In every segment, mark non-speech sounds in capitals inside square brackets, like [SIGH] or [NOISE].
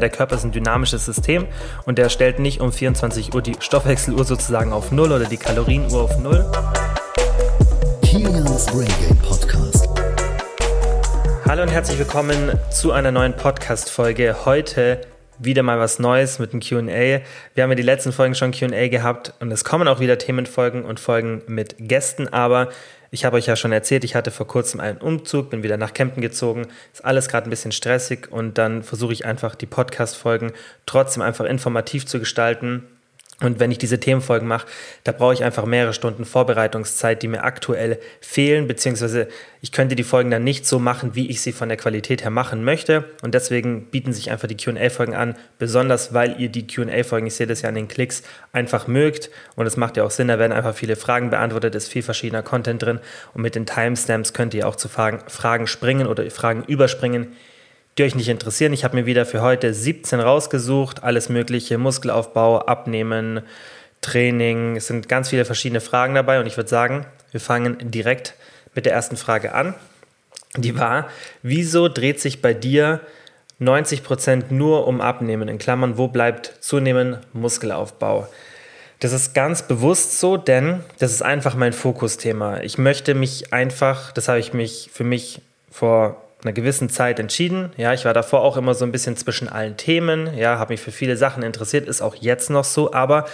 Der Körper ist ein dynamisches System und der stellt nicht um 24 Uhr die Stoffwechseluhr sozusagen auf Null oder die Kalorienuhr auf Null. Kilians Brain Game Podcast. Hallo und herzlich willkommen zu einer neuen Podcast-Folge. Heute wieder mal was Neues mit dem QA. Wir haben ja die letzten Folgen schon QA gehabt und es kommen auch wieder Themenfolgen und Folgen mit Gästen, aber ich habe euch ja schon erzählt, ich hatte vor kurzem einen Umzug, bin wieder nach Kempen gezogen. Ist alles gerade ein bisschen stressig und dann versuche ich einfach die Podcast-Folgen trotzdem einfach informativ zu gestalten und wenn ich diese Themenfolgen mache, da brauche ich einfach mehrere Stunden Vorbereitungszeit, die mir aktuell fehlen, beziehungsweise ich könnte die Folgen dann nicht so machen, wie ich sie von der Qualität her machen möchte. Und deswegen bieten sich einfach die QA-Folgen an, besonders weil ihr die QA-Folgen, ich sehe das ja an den Klicks, einfach mögt. Und es macht ja auch Sinn, da werden einfach viele Fragen beantwortet, ist viel verschiedener Content drin. Und mit den Timestamps könnt ihr auch zu Fragen springen oder Fragen überspringen die euch nicht interessieren. Ich habe mir wieder für heute 17 rausgesucht, alles mögliche, Muskelaufbau, Abnehmen, Training. Es sind ganz viele verschiedene Fragen dabei und ich würde sagen, wir fangen direkt mit der ersten Frage an. Die war, wieso dreht sich bei dir 90% nur um Abnehmen? In Klammern, wo bleibt zunehmen Muskelaufbau? Das ist ganz bewusst so, denn das ist einfach mein Fokusthema. Ich möchte mich einfach, das habe ich mich für mich vor einer gewissen Zeit entschieden. Ja, ich war davor auch immer so ein bisschen zwischen allen Themen. Ja, habe mich für viele Sachen interessiert, ist auch jetzt noch so. Aber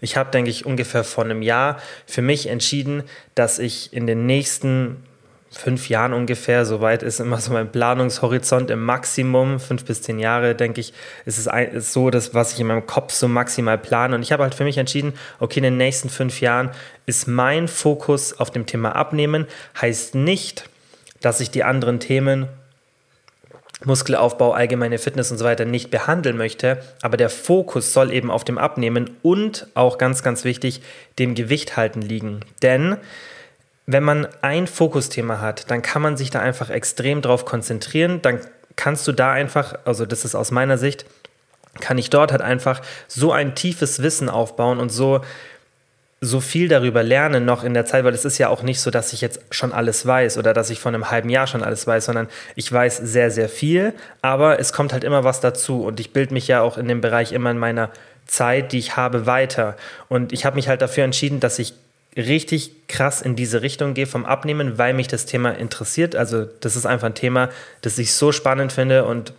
ich habe, denke ich, ungefähr vor einem Jahr für mich entschieden, dass ich in den nächsten fünf Jahren ungefähr, soweit ist immer so mein Planungshorizont im Maximum, fünf bis zehn Jahre, denke ich, ist es ein, ist so das, was ich in meinem Kopf so maximal plane. Und ich habe halt für mich entschieden, okay, in den nächsten fünf Jahren ist mein Fokus auf dem Thema Abnehmen, heißt nicht, dass ich die anderen Themen Muskelaufbau, allgemeine Fitness und so weiter nicht behandeln möchte, aber der Fokus soll eben auf dem Abnehmen und auch ganz, ganz wichtig, dem Gewicht halten liegen. Denn wenn man ein Fokusthema hat, dann kann man sich da einfach extrem drauf konzentrieren, dann kannst du da einfach, also das ist aus meiner Sicht, kann ich dort halt einfach so ein tiefes Wissen aufbauen und so so viel darüber lernen noch in der Zeit, weil es ist ja auch nicht so, dass ich jetzt schon alles weiß oder dass ich von einem halben Jahr schon alles weiß, sondern ich weiß sehr, sehr viel, aber es kommt halt immer was dazu und ich bilde mich ja auch in dem Bereich immer in meiner Zeit, die ich habe, weiter. Und ich habe mich halt dafür entschieden, dass ich richtig krass in diese Richtung gehe vom Abnehmen, weil mich das Thema interessiert. Also das ist einfach ein Thema, das ich so spannend finde und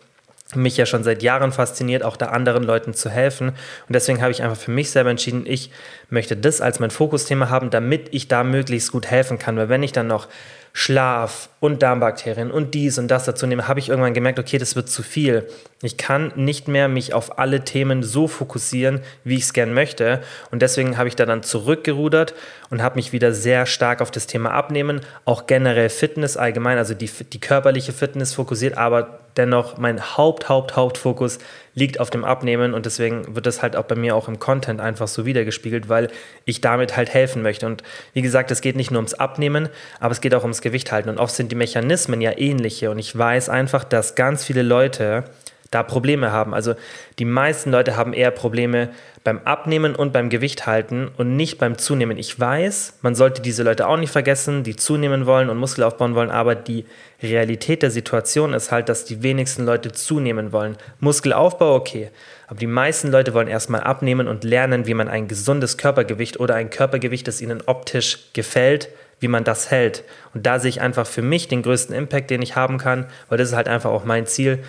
mich ja schon seit Jahren fasziniert, auch da anderen Leuten zu helfen. Und deswegen habe ich einfach für mich selber entschieden, ich möchte das als mein Fokusthema haben, damit ich da möglichst gut helfen kann. Weil wenn ich dann noch Schlaf und Darmbakterien und dies und das dazu nehme, habe ich irgendwann gemerkt, okay, das wird zu viel. Ich kann nicht mehr mich auf alle Themen so fokussieren, wie ich es gern möchte. Und deswegen habe ich da dann zurückgerudert und habe mich wieder sehr stark auf das Thema Abnehmen, auch generell Fitness allgemein, also die, die körperliche Fitness fokussiert, aber dennoch mein Haupt, Haupt, Hauptfokus liegt auf dem Abnehmen und deswegen wird das halt auch bei mir auch im Content einfach so wiedergespiegelt, weil ich damit halt helfen möchte. Und wie gesagt, es geht nicht nur ums Abnehmen, aber es geht auch ums Gewicht halten. Und oft sind die Mechanismen ja ähnliche und ich weiß einfach, dass ganz viele Leute da Probleme haben. Also die meisten Leute haben eher Probleme beim Abnehmen und beim Gewicht halten und nicht beim Zunehmen. Ich weiß, man sollte diese Leute auch nicht vergessen, die zunehmen wollen und Muskel aufbauen wollen, aber die Realität der Situation ist halt, dass die wenigsten Leute zunehmen wollen. Muskelaufbau, okay. Aber die meisten Leute wollen erstmal abnehmen und lernen, wie man ein gesundes Körpergewicht oder ein Körpergewicht, das ihnen optisch gefällt, wie man das hält. Und da sehe ich einfach für mich den größten Impact, den ich haben kann, weil das ist halt einfach auch mein Ziel,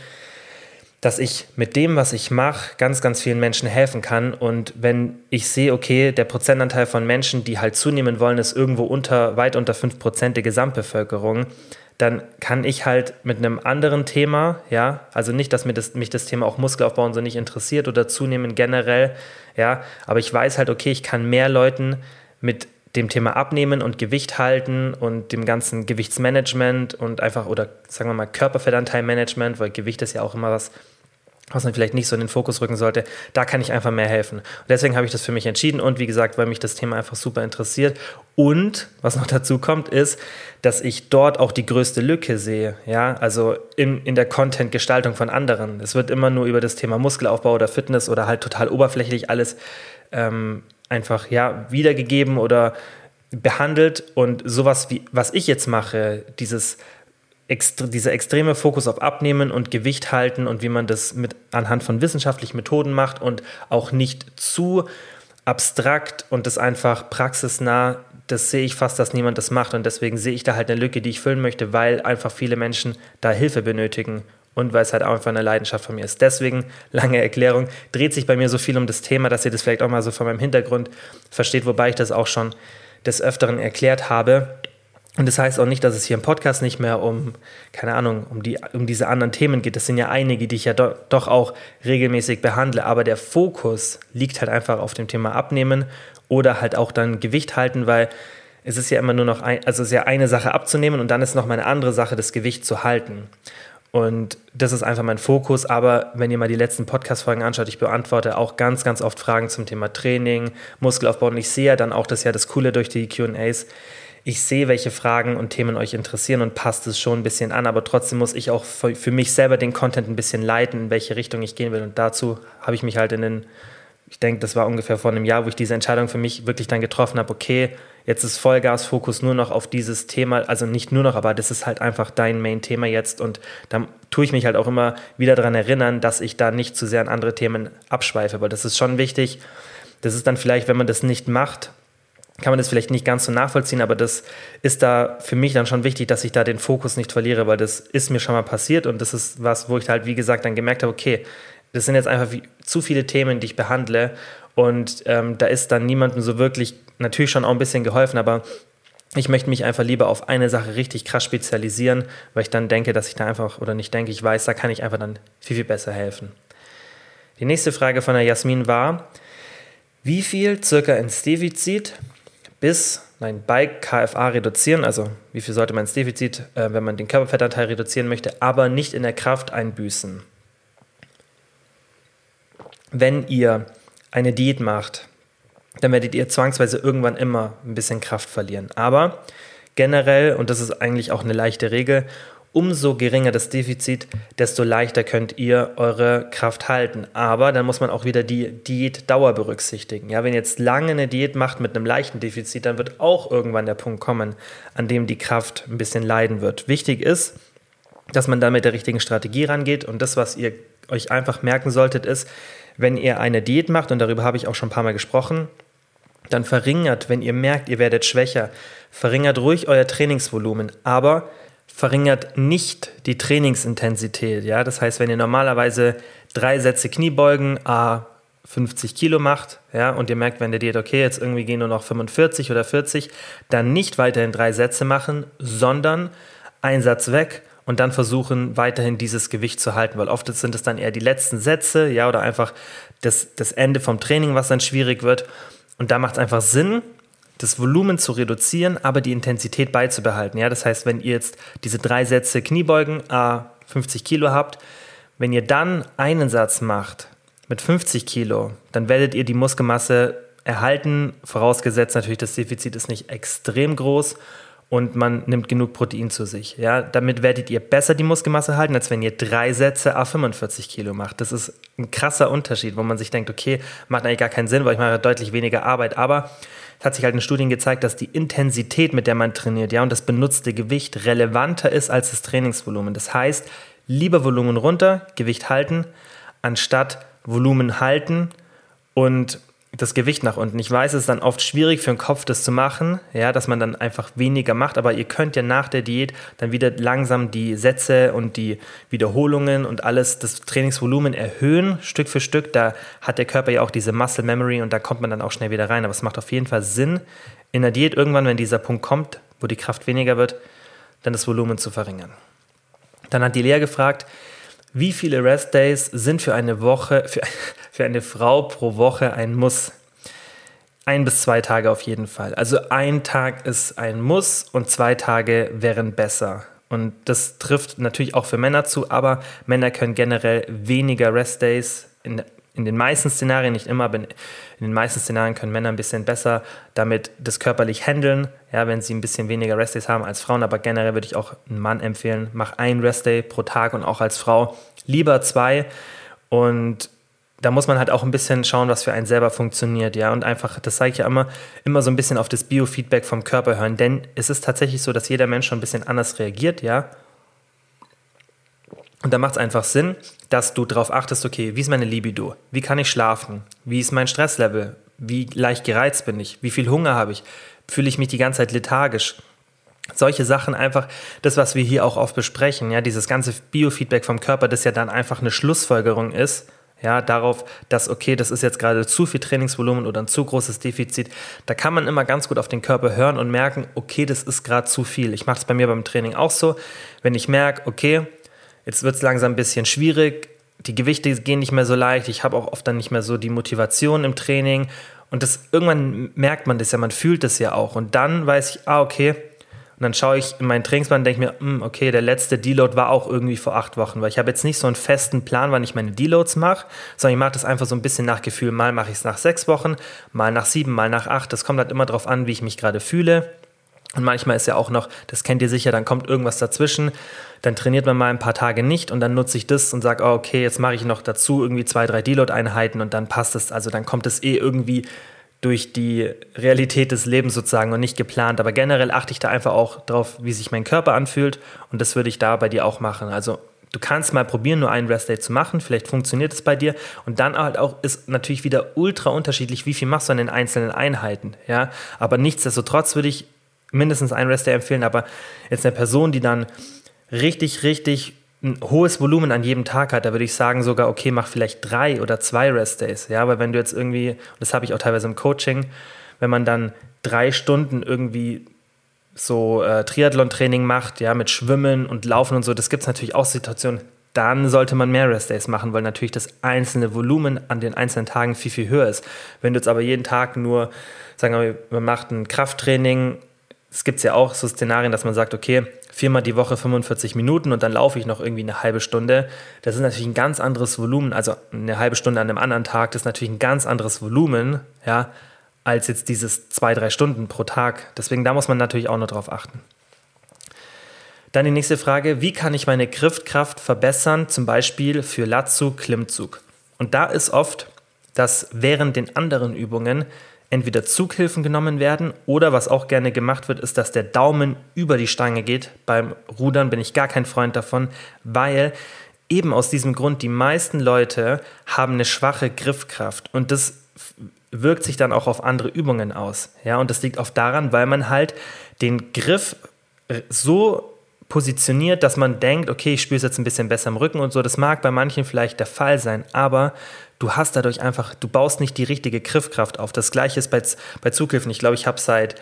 dass ich mit dem, was ich mache, ganz, ganz vielen Menschen helfen kann. Und wenn ich sehe, okay, der Prozentanteil von Menschen, die halt zunehmen wollen, ist irgendwo unter, weit unter 5% der Gesamtbevölkerung, dann kann ich halt mit einem anderen Thema, ja, also nicht, dass mir das, mich das Thema auch Muskelaufbau und so nicht interessiert oder zunehmen generell, ja, aber ich weiß halt, okay, ich kann mehr Leuten mit dem Thema Abnehmen und Gewicht halten und dem ganzen Gewichtsmanagement und einfach, oder sagen wir mal Körperfettanteilmanagement, weil Gewicht ist ja auch immer was, was man vielleicht nicht so in den Fokus rücken sollte, da kann ich einfach mehr helfen. Und deswegen habe ich das für mich entschieden und wie gesagt, weil mich das Thema einfach super interessiert. Und was noch dazu kommt, ist, dass ich dort auch die größte Lücke sehe. Ja, also in, in der Content-Gestaltung von anderen. Es wird immer nur über das Thema Muskelaufbau oder Fitness oder halt total oberflächlich alles ähm, einfach ja wiedergegeben oder behandelt. Und sowas wie, was ich jetzt mache, dieses extre dieser extreme Fokus auf Abnehmen und Gewicht halten und wie man das mit anhand von wissenschaftlichen Methoden macht und auch nicht zu abstrakt und das einfach praxisnah, das sehe ich fast, dass niemand das macht und deswegen sehe ich da halt eine Lücke, die ich füllen möchte, weil einfach viele Menschen da Hilfe benötigen und weil es halt auch einfach eine Leidenschaft von mir ist. Deswegen, lange Erklärung, dreht sich bei mir so viel um das Thema, dass ihr das vielleicht auch mal so von meinem Hintergrund versteht, wobei ich das auch schon des Öfteren erklärt habe. Und das heißt auch nicht, dass es hier im Podcast nicht mehr um, keine Ahnung, um, die, um diese anderen Themen geht. Das sind ja einige, die ich ja do, doch auch regelmäßig behandle. Aber der Fokus liegt halt einfach auf dem Thema Abnehmen oder halt auch dann Gewicht halten, weil es ist ja immer nur noch, ein, also es ist ja eine Sache abzunehmen und dann ist noch mal eine andere Sache, das Gewicht zu halten. Und das ist einfach mein Fokus. Aber wenn ihr mal die letzten Podcast-Folgen anschaut, ich beantworte auch ganz, ganz oft Fragen zum Thema Training, Muskelaufbau. Und ich sehe ja dann auch, das ist ja das Coole durch die QAs, ich sehe, welche Fragen und Themen euch interessieren und passt es schon ein bisschen an, aber trotzdem muss ich auch für, mich selber den Content ein bisschen leiten, in welche Richtung ich gehen will. Und dazu habe ich mich halt in den, ich denke, das war ungefähr vor einem Jahr, wo ich diese Entscheidung für mich wirklich dann getroffen habe, okay, jetzt ist Vollgas-Fokus nur noch auf dieses Thema, also nicht nur noch, aber das ist halt einfach dein Main-Thema jetzt und da tue ich mich halt auch immer wieder daran erinnern, dass ich da nicht zu sehr an andere Themen abschweife, weil das ist schon wichtig. Das ist dann vielleicht, wenn man das nicht macht, kann man das vielleicht nicht ganz so nachvollziehen, aber das ist da für mich dann schon wichtig, dass ich da den Fokus nicht verliere, weil das ist mir schon mal passiert und das ist was, wo ich halt, wie gesagt, dann gemerkt habe, okay, das sind jetzt einfach zu viele Themen, die ich behandle und ähm, da ist dann niemandem so wirklich, natürlich schon auch ein bisschen geholfen, aber ich möchte mich einfach lieber auf eine Sache richtig krass spezialisieren, weil ich dann denke, dass ich da einfach, oder nicht denke, ich weiß, da kann ich einfach dann viel, viel besser helfen. Die nächste Frage von der Jasmin war, wie viel circa ins Defizit bis, nein, bei KFA reduzieren, also wie viel sollte man ins Defizit, äh, wenn man den Körperfettanteil reduzieren möchte, aber nicht in der Kraft einbüßen. Wenn ihr eine Diät macht, dann werdet ihr zwangsweise irgendwann immer ein bisschen Kraft verlieren. Aber generell, und das ist eigentlich auch eine leichte Regel, umso geringer das Defizit, desto leichter könnt ihr eure Kraft halten. Aber dann muss man auch wieder die Diätdauer berücksichtigen. Ja, wenn ihr jetzt lange eine Diät macht mit einem leichten Defizit, dann wird auch irgendwann der Punkt kommen, an dem die Kraft ein bisschen leiden wird. Wichtig ist, dass man da mit der richtigen Strategie rangeht und das, was ihr euch einfach merken solltet, ist, wenn ihr eine Diät macht, und darüber habe ich auch schon ein paar Mal gesprochen, dann verringert, wenn ihr merkt, ihr werdet schwächer, verringert ruhig euer Trainingsvolumen, aber verringert nicht die Trainingsintensität. Ja? Das heißt, wenn ihr normalerweise drei Sätze Kniebeugen, a 50 Kilo macht, ja, und ihr merkt, wenn der Diät, okay, jetzt irgendwie gehen nur noch 45 oder 40, dann nicht weiterhin drei Sätze machen, sondern ein Satz weg und dann versuchen, weiterhin dieses Gewicht zu halten, weil oft sind es dann eher die letzten Sätze, ja, oder einfach das, das Ende vom Training, was dann schwierig wird. Und da macht es einfach Sinn, das Volumen zu reduzieren, aber die Intensität beizubehalten. Ja, das heißt, wenn ihr jetzt diese drei Sätze Kniebeugen, a 50 Kilo habt, wenn ihr dann einen Satz macht mit 50 Kilo, dann werdet ihr die Muskelmasse erhalten, vorausgesetzt natürlich, das Defizit ist nicht extrem groß und man nimmt genug Protein zu sich. Ja, damit werdet ihr besser die Muskelmasse halten, als wenn ihr drei Sätze a 45 Kilo macht. Das ist ein krasser Unterschied, wo man sich denkt, okay, macht eigentlich gar keinen Sinn, weil ich mache deutlich weniger Arbeit. Aber es hat sich halt in Studien gezeigt, dass die Intensität, mit der man trainiert, ja, und das benutzte Gewicht relevanter ist als das Trainingsvolumen. Das heißt, lieber Volumen runter, Gewicht halten, anstatt Volumen halten und das Gewicht nach unten. Ich weiß, es ist dann oft schwierig für den Kopf, das zu machen, ja, dass man dann einfach weniger macht, aber ihr könnt ja nach der Diät dann wieder langsam die Sätze und die Wiederholungen und alles, das Trainingsvolumen erhöhen, Stück für Stück. Da hat der Körper ja auch diese Muscle Memory und da kommt man dann auch schnell wieder rein. Aber es macht auf jeden Fall Sinn, in der Diät irgendwann, wenn dieser Punkt kommt, wo die Kraft weniger wird, dann das Volumen zu verringern. Dann hat die Lea gefragt, wie viele Rest Days sind für eine Woche, für, [LAUGHS] für eine Frau pro Woche ein Muss? Ein bis zwei Tage auf jeden Fall. Also ein Tag ist ein Muss und zwei Tage wären besser. Und das trifft natürlich auch für Männer zu, aber Männer können generell weniger Rest Days in, in den meisten Szenarien, nicht immer, aber in den meisten Szenarien können Männer ein bisschen besser damit das körperlich handeln, ja, wenn sie ein bisschen weniger Restdays haben als Frauen. Aber generell würde ich auch einem Mann empfehlen, mach ein Restday pro Tag und auch als Frau lieber zwei. Und da muss man halt auch ein bisschen schauen, was für einen selber funktioniert, ja. Und einfach, das sage ich ja immer, immer so ein bisschen auf das Biofeedback vom Körper hören. Denn es ist tatsächlich so, dass jeder Mensch schon ein bisschen anders reagiert, ja. Und da macht es einfach Sinn, dass du darauf achtest, okay, wie ist meine Libido? Wie kann ich schlafen? Wie ist mein Stresslevel? Wie leicht gereizt bin ich? Wie viel Hunger habe ich? Fühle ich mich die ganze Zeit lethargisch? Solche Sachen einfach, das, was wir hier auch oft besprechen, ja, dieses ganze Biofeedback vom Körper, das ja dann einfach eine Schlussfolgerung ist, ja, darauf, dass, okay, das ist jetzt gerade zu viel Trainingsvolumen oder ein zu großes Defizit. Da kann man immer ganz gut auf den Körper hören und merken, okay, das ist gerade zu viel. Ich mache es bei mir beim Training auch so. Wenn ich merke, okay, jetzt wird es langsam ein bisschen schwierig, die Gewichte gehen nicht mehr so leicht, ich habe auch oft dann nicht mehr so die Motivation im Training und das irgendwann merkt man das ja, man fühlt das ja auch und dann weiß ich, ah, okay, und dann schaue ich in meinen Trainingsplan und denke mir, hm, okay, der letzte Deload war auch irgendwie vor acht Wochen, weil ich habe jetzt nicht so einen festen Plan, wann ich meine Deloads mache, sondern ich mache das einfach so ein bisschen nach Gefühl. Mal mache ich es nach sechs Wochen, mal nach sieben, mal nach acht. Das kommt halt immer darauf an, wie ich mich gerade fühle. Und manchmal ist ja auch noch, das kennt ihr sicher, dann kommt irgendwas dazwischen, dann trainiert man mal ein paar Tage nicht und dann nutze ich das und sage, oh, okay, jetzt mache ich noch dazu irgendwie zwei, drei Deload-Einheiten und dann passt es. Also dann kommt es eh irgendwie durch die Realität des Lebens sozusagen und nicht geplant. Aber generell achte ich da einfach auch drauf, wie sich mein Körper anfühlt und das würde ich da bei dir auch machen. Also du kannst mal probieren, nur einen Rest Day zu machen. Vielleicht funktioniert es bei dir. Und dann halt auch ist natürlich wieder ultra unterschiedlich, wie viel machst du an den einzelnen Einheiten. Ja, aber nichtsdestotrotz würde ich mindestens einen Rest Day empfehlen. Aber jetzt eine Person, die dann richtig, richtig ein hohes Volumen an jedem Tag hat, da würde ich sagen sogar, okay, mach vielleicht drei oder zwei Rest-Days. Ja, weil wenn du jetzt irgendwie, das habe ich auch teilweise im Coaching, wenn man dann drei Stunden irgendwie so äh, Triathlon-Training macht, ja, mit Schwimmen und Laufen und so, das gibt es natürlich auch Situationen, dann sollte man mehr Rest-Days machen, weil natürlich das einzelne Volumen an den einzelnen Tagen viel, viel höher ist. Wenn du jetzt aber jeden Tag nur, sagen wir, man macht ein Krafttraining, es gibt ja auch so Szenarien, dass man sagt, okay, viermal die Woche 45 Minuten und dann laufe ich noch irgendwie eine halbe Stunde. Das ist natürlich ein ganz anderes Volumen. Also eine halbe Stunde an einem anderen Tag, das ist natürlich ein ganz anderes Volumen, ja, als jetzt dieses zwei, drei Stunden pro Tag. Deswegen da muss man natürlich auch noch drauf achten. Dann die nächste Frage, wie kann ich meine Griffkraft verbessern, zum Beispiel für Latzug, Klimmzug? Und da ist oft, dass während den anderen Übungen entweder Zughilfen genommen werden oder was auch gerne gemacht wird, ist, dass der Daumen über die Stange geht. Beim Rudern bin ich gar kein Freund davon, weil eben aus diesem Grund die meisten Leute haben eine schwache Griffkraft und das wirkt sich dann auch auf andere Übungen aus. Ja, und das liegt oft daran, weil man halt den Griff so positioniert, dass man denkt, okay, ich spüre es jetzt ein bisschen besser im Rücken und so. Das mag bei manchen vielleicht der Fall sein, aber du hast dadurch einfach, du baust nicht die richtige Griffkraft auf. Das gleiche ist bei, bei Zughilfen. Ich glaube, ich habe seit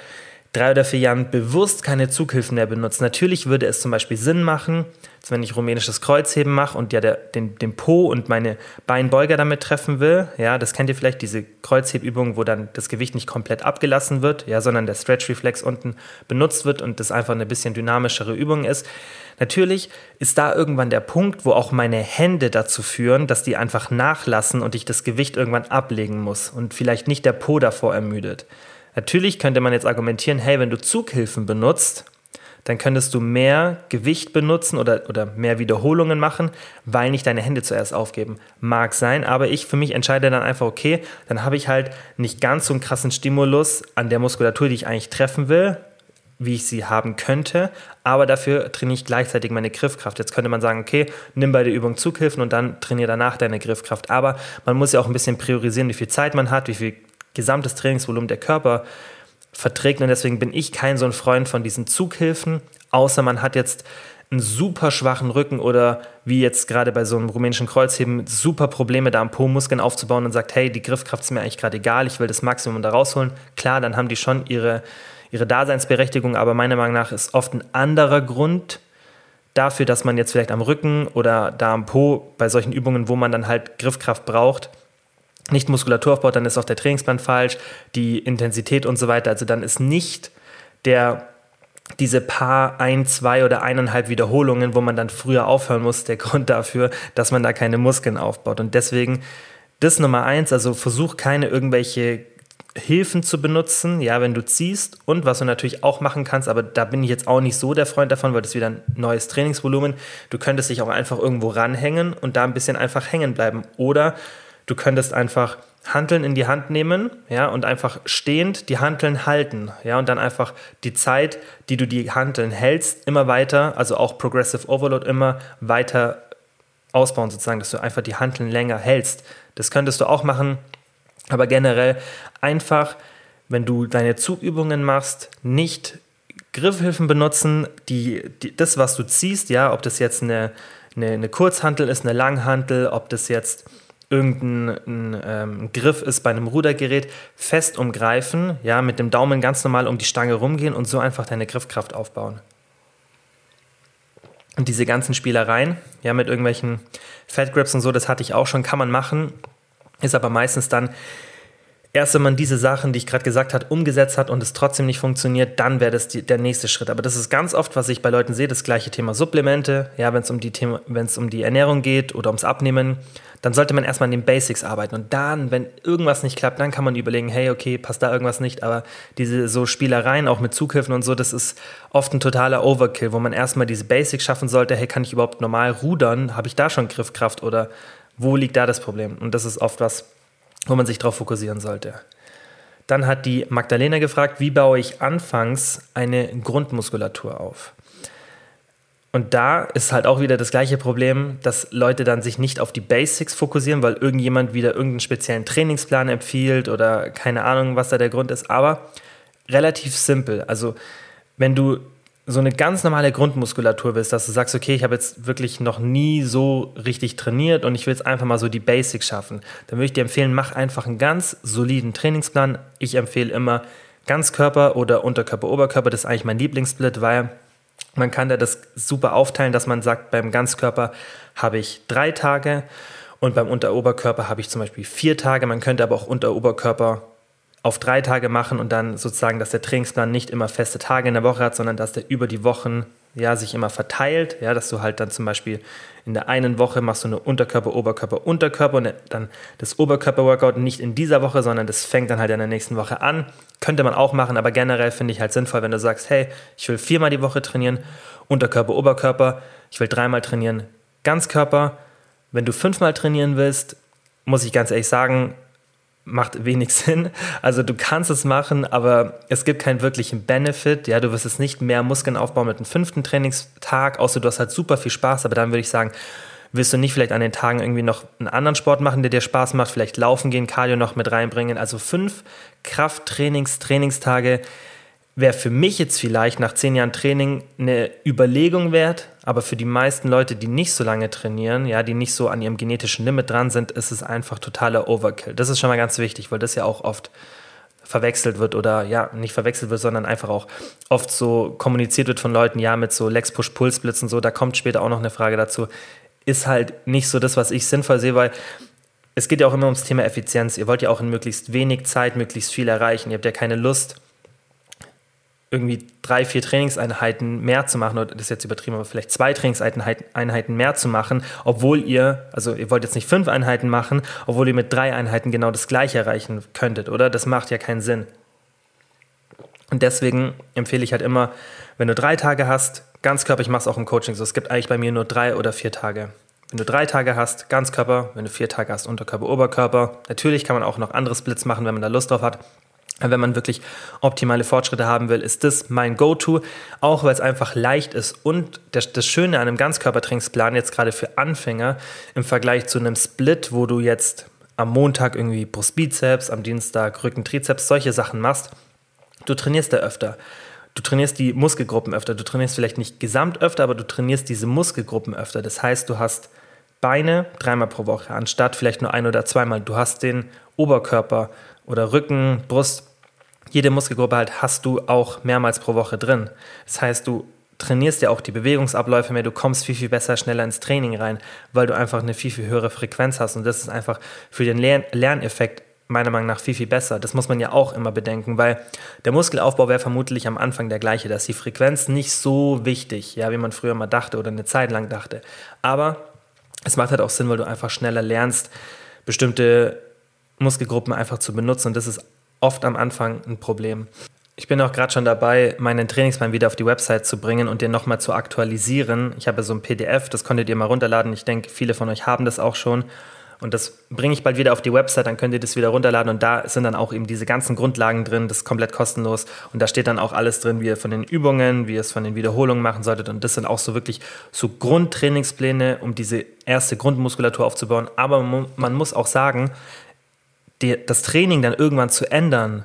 drei oder vier Jahren bewusst keine Zughilfen mehr benutzt. Natürlich würde es zum Beispiel Sinn machen, wenn ich rumänisches Kreuzheben mache und ja der, den, den Po und meine Beinbeuger damit treffen will, ja, das kennt ihr vielleicht, diese Kreuzhebübung, wo dann das Gewicht nicht komplett abgelassen wird, ja, sondern der Stretch-Reflex unten benutzt wird und das einfach eine bisschen dynamischere Übung ist. Natürlich ist da irgendwann der Punkt, wo auch meine Hände dazu führen, dass die einfach nachlassen und ich das Gewicht irgendwann ablegen muss und vielleicht nicht der Po davor ermüdet. Natürlich könnte man jetzt argumentieren, hey, wenn du Zughilfen benutzt, dann könntest du mehr Gewicht benutzen oder, oder mehr Wiederholungen machen, weil nicht deine Hände zuerst aufgeben. Mag sein, aber ich für mich entscheide dann einfach, okay, dann habe ich halt nicht ganz so einen krassen Stimulus an der Muskulatur, die ich eigentlich treffen will, wie ich sie haben könnte, aber dafür trainiere ich gleichzeitig meine Griffkraft. Jetzt könnte man sagen, okay, nimm bei der Übung Zughilfen und dann trainiere danach deine Griffkraft. Aber man muss ja auch ein bisschen priorisieren, wie viel Zeit man hat, wie viel gesamtes Trainingsvolumen der Körper verträgt. Und deswegen bin ich kein so ein Freund von diesen Zughilfen, außer man hat jetzt einen super schwachen Rücken oder wie jetzt gerade bei so einem rumänischen Kreuzheben super Probleme da am Po-Muskeln aufzubauen und sagt, hey, die Griffkraft ist mir eigentlich gerade egal, ich will das Maximum da rausholen. Klar, dann haben die schon ihre, ihre Daseinsberechtigung, aber meiner Meinung nach ist oft ein anderer Grund dafür, dass man jetzt vielleicht am Rücken oder da am Po bei solchen Übungen, wo man dann halt Griffkraft braucht, nicht Muskulatur aufbaut, dann ist auch der Trainingsplan falsch, die Intensität und so weiter. Also dann ist nicht der diese paar ein, zwei oder eineinhalb Wiederholungen, wo man dann früher aufhören muss, der [LAUGHS] Grund dafür, dass man da keine Muskeln aufbaut. Und deswegen das Nummer eins, also versuch keine irgendwelche Hilfen zu benutzen, ja, wenn du ziehst. Und was du natürlich auch machen kannst, aber da bin ich jetzt auch nicht so der Freund davon, weil das wieder ein neues Trainingsvolumen. Du könntest dich auch einfach irgendwo ranhängen und da ein bisschen einfach hängen bleiben. Oder Du könntest einfach Hanteln in die Hand nehmen, ja, und einfach stehend die Hanteln halten, ja, und dann einfach die Zeit, die du die Hanteln hältst, immer weiter, also auch Progressive Overload immer weiter ausbauen, sozusagen, dass du einfach die Handeln länger hältst. Das könntest du auch machen, aber generell einfach, wenn du deine Zugübungen machst, nicht Griffhilfen benutzen, die, die, das, was du ziehst, ja, ob das jetzt eine, eine, eine Kurzhantel ist, eine Langhantel, ob das jetzt irgendein ein, ähm, Griff ist bei einem Rudergerät, fest umgreifen, ja, mit dem Daumen ganz normal um die Stange rumgehen und so einfach deine Griffkraft aufbauen. Und diese ganzen Spielereien, ja, mit irgendwelchen Fat Grips und so, das hatte ich auch schon, kann man machen, ist aber meistens dann erst wenn man diese Sachen, die ich gerade gesagt habe, umgesetzt hat und es trotzdem nicht funktioniert, dann wäre das die, der nächste Schritt. Aber das ist ganz oft, was ich bei Leuten sehe, das gleiche Thema Supplemente. Ja, wenn es um die um die Ernährung geht oder ums Abnehmen, dann sollte man erstmal an den Basics arbeiten. Und dann, wenn irgendwas nicht klappt, dann kann man überlegen, hey, okay, passt da irgendwas nicht. Aber diese so Spielereien auch mit Zughilfen und so, das ist oft ein totaler Overkill, wo man erstmal diese Basics schaffen sollte. Hey, kann ich überhaupt normal rudern? Habe ich da schon Griffkraft oder wo liegt da das Problem? Und das ist oft was, wo man sich darauf fokussieren sollte. Dann hat die Magdalena gefragt, wie baue ich anfangs eine Grundmuskulatur auf? Und da ist halt auch wieder das gleiche Problem, dass Leute dann sich nicht auf die Basics fokussieren, weil irgendjemand wieder irgendeinen speziellen Trainingsplan empfiehlt oder keine Ahnung, was da der Grund ist. Aber relativ simpel. Also wenn du so eine ganz normale Grundmuskulatur bist, dass du sagst, okay, ich habe jetzt wirklich noch nie so richtig trainiert und ich will jetzt einfach mal so die Basics schaffen, dann würde ich dir empfehlen, mach einfach einen ganz soliden Trainingsplan. Ich empfehle immer Ganzkörper oder Unterkörper, Oberkörper. Das ist eigentlich mein Lieblingssplit, weil man kann da das super aufteilen, dass man sagt, beim Ganzkörper habe ich drei Tage und beim Unteroberkörper habe ich zum Beispiel vier Tage. Man könnte aber auch Unteroberkörper auf drei Tage machen und dann sozusagen, dass der Trainingsplan nicht immer feste Tage in der Woche hat, sondern dass der über die Wochen ja, sich immer verteilt, ja, dass du halt dann zum Beispiel in der einen Woche machst du eine Unterkörper, Oberkörper, Unterkörper und dann das Oberkörper-Workout nicht in dieser Woche, sondern das fängt dann halt in der nächsten Woche an. Könnte man auch machen, aber generell finde ich halt sinnvoll, wenn du sagst, hey, ich will viermal die Woche trainieren, Unterkörper, Oberkörper, ich will dreimal trainieren, Ganzkörper. Wenn du fünfmal trainieren willst, muss ich ganz ehrlich sagen, macht wenig [LAUGHS] Sinn. Also du kannst es machen, aber es gibt keinen wirklichen Benefit. Ja, du wirst es nicht mehr Muskeln aufbauen mit einem fünften Trainingstag, außer du hast halt super viel Spaß. Aber dann würde ich sagen, willst du nicht vielleicht an den Tagen irgendwie noch einen anderen Sport machen, der dir Spaß macht, vielleicht laufen gehen, Cardio noch mit reinbringen. Also fünf Krafttrainings, Trainingstage wäre für mich jetzt vielleicht nach zehn Jahren Training eine Überlegung wert, aber für die meisten Leute, die nicht so lange trainieren, ja, die nicht so an ihrem genetischen Limit dran sind, ist es einfach totaler Overkill. Das ist schon mal ganz wichtig, weil das ja auch oft verwechselt wird oder ja, nicht verwechselt wird, sondern einfach auch oft so kommuniziert wird von Leuten, ja, mit so Lex-Push-Puls-Blitzen, so, da kommt später auch noch eine Frage dazu, ist halt nicht so das, was ich sinnvoll sehe, weil es geht ja auch immer ums Thema Effizienz. Ihr wollt ja auch in möglichst wenig Zeit möglichst viel erreichen. Ihr habt ja keine Lust, irgendwie drei, vier Trainingseinheiten mehr zu machen, oder das ist jetzt übertrieben, aber vielleicht zwei Trainingseinheiten mehr zu machen, obwohl ihr, also ihr wollt jetzt nicht fünf Einheiten machen, obwohl ihr mit drei Einheiten genau das gleiche erreichen könntet, oder? Das macht ja keinen Sinn. Und deswegen empfehle ich halt immer, wenn du drei Tage hast, Ganzkörper, ich mache es auch im Coaching so, es gibt eigentlich bei mir nur drei oder vier Tage. Wenn du drei Tage hast, Ganzkörper, wenn du vier Tage hast, Unterkörper, Oberkörper. Natürlich kann man auch noch andere Splits machen, wenn man da Lust drauf hat. Wenn man wirklich optimale Fortschritte haben will, ist das mein Go-To, auch weil es einfach leicht ist. Und das, das Schöne an einem Ganzkörpertrainingsplan jetzt gerade für Anfänger im Vergleich zu einem Split, wo du jetzt am Montag irgendwie Brustbizeps, am Dienstag Rücken, Trizeps, solche Sachen machst, du trainierst da öfter. Du trainierst die Muskelgruppen öfter. Du trainierst vielleicht nicht gesamt öfter, aber du trainierst diese Muskelgruppen öfter. Das heißt, du hast Beine dreimal pro Woche, anstatt vielleicht nur ein oder zweimal. Du hast den Oberkörper oder Rücken, Brust jede Muskelgruppe halt hast du auch mehrmals pro Woche drin. Das heißt, du trainierst ja auch die Bewegungsabläufe mehr, du kommst viel, viel besser, schneller ins Training rein, weil du einfach eine viel, viel höhere Frequenz hast. Und das ist einfach für den Lern Lerneffekt meiner Meinung nach viel, viel besser. Das muss man ja auch immer bedenken, weil der Muskelaufbau wäre vermutlich am Anfang der gleiche. Da ist die Frequenz nicht so wichtig, ja, wie man früher mal dachte oder eine Zeit lang dachte. Aber es macht halt auch Sinn, weil du einfach schneller lernst, bestimmte Muskelgruppen einfach zu benutzen. Und das ist oft am Anfang ein Problem. Ich bin auch gerade schon dabei, meinen Trainingsplan wieder auf die Website zu bringen und den nochmal zu aktualisieren. Ich habe so ein PDF, das konntet ihr mal runterladen. Ich denke, viele von euch haben das auch schon, Und das bringe ich bald wieder auf die Website, dann könnt ihr das wieder runterladen und da sind dann auch eben diese ganzen Grundlagen drin, das ist komplett kostenlos und da steht dann auch alles drin, wie ihr von den Übungen, wie ihr es von den Wiederholungen machen solltet und das sind auch so wirklich so Grundtrainingspläne, um diese erste Grundmuskulatur aufzubauen. Aber man muss auch sagen, die, das Training dann irgendwann zu ändern,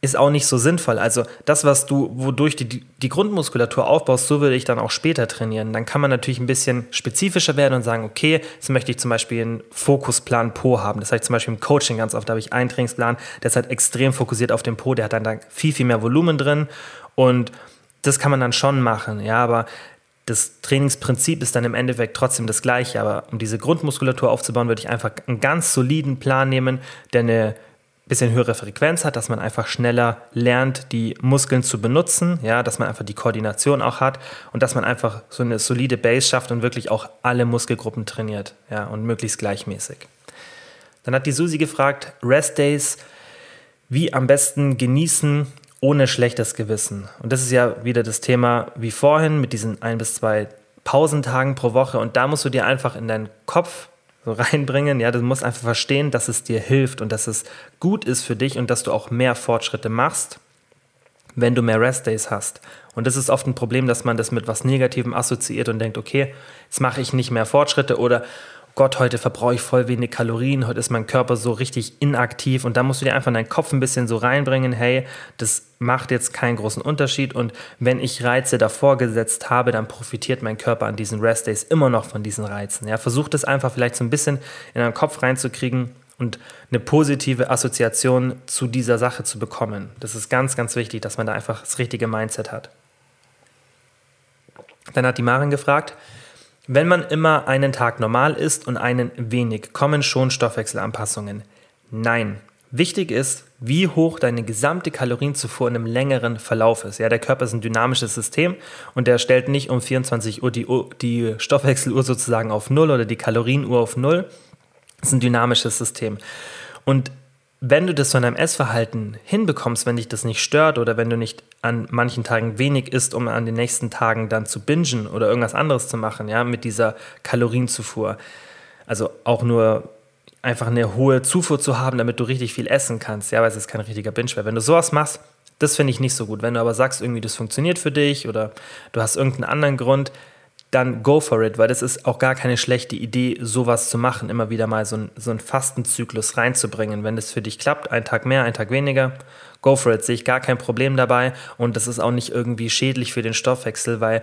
ist auch nicht so sinnvoll. Also das, was du, wodurch du die, die Grundmuskulatur aufbaust, so würde ich dann auch später trainieren. Dann kann man natürlich ein bisschen spezifischer werden und sagen, okay, jetzt möchte ich zum Beispiel einen Fokusplan Po haben. Das heißt zum Beispiel im Coaching ganz oft, da habe ich einen Trainingsplan, der ist halt extrem fokussiert auf den Po, der hat dann da viel, viel mehr Volumen drin und das kann man dann schon machen, ja, aber das Trainingsprinzip ist dann im Endeffekt trotzdem das gleiche, aber um diese Grundmuskulatur aufzubauen, würde ich einfach einen ganz soliden Plan nehmen, der eine bisschen höhere Frequenz hat, dass man einfach schneller lernt, die Muskeln zu benutzen, ja, dass man einfach die Koordination auch hat und dass man einfach so eine solide Base schafft und wirklich auch alle Muskelgruppen trainiert, ja, und möglichst gleichmäßig. Dann hat die Susi gefragt, Rest Days, wie am besten genießen ohne schlechtes Gewissen. Und das ist ja wieder das Thema wie vorhin mit diesen ein bis zwei Pausentagen pro Woche und da musst du dir einfach in deinen Kopf so [LAUGHS] reinbringen. Ja, du musst einfach verstehen, dass es dir hilft und dass es gut ist für dich und dass du auch mehr Fortschritte machst, wenn du mehr Restdays hast. Und das ist oft ein Problem, dass man das mit was Negativem assoziiert und denkt, okay, jetzt mache ich nicht mehr Fortschritte oder Gott, heute verbrauche ich voll wenig Kalorien, heute ist mein Körper so richtig inaktiv und da musst du dir einfach in deinen Kopf ein bisschen so reinbringen, hey, das macht jetzt keinen großen Unterschied und wenn ich Reize davor gesetzt habe, dann profitiert mein Körper an diesen Restdays immer noch von diesen Reizen. Ja, versuch das einfach vielleicht so ein bisschen in deinen Kopf reinzukriegen und eine positive Assoziation zu dieser Sache zu bekommen. Das ist ganz, ganz wichtig, dass man da einfach das richtige Mindset hat. Dann hat die Marin gefragt, wenn man immer einen Tag normal isst und einen wenig, kommen schon Stoffwechselanpassungen. Nein. Wichtig ist, wie hoch deine gesamte Kalorienzufuhr in einem längeren Verlauf ist. Ja, der Körper ist ein dynamisches System und der stellt nicht um 24 Uhr die, die Stoffwechseluhr sozusagen auf Null oder die Kalorienuhr auf Null. Das ist ein dynamisches System. Und wenn du das von deinem Essverhalten hinbekommst, wenn dich das nicht stört oder wenn du nicht an manchen Tagen wenig isst, um an den nächsten Tagen dann zu bingen oder irgendwas anderes zu machen, ja, mit dieser Kalorienzufuhr. Also auch nur einfach eine hohe Zufuhr zu haben, damit du richtig viel essen kannst, ja, weil es ist kein richtiger Binge wäre. Wenn du sowas machst, das finde ich nicht so gut. Wenn du aber sagst, irgendwie das funktioniert für dich oder du hast irgendeinen anderen Grund, dann go for it, weil das ist auch gar keine schlechte Idee, sowas zu machen, immer wieder mal so, ein, so einen Fastenzyklus reinzubringen. Wenn das für dich klappt, ein Tag mehr, ein Tag weniger, go for it, sehe ich gar kein Problem dabei und das ist auch nicht irgendwie schädlich für den Stoffwechsel, weil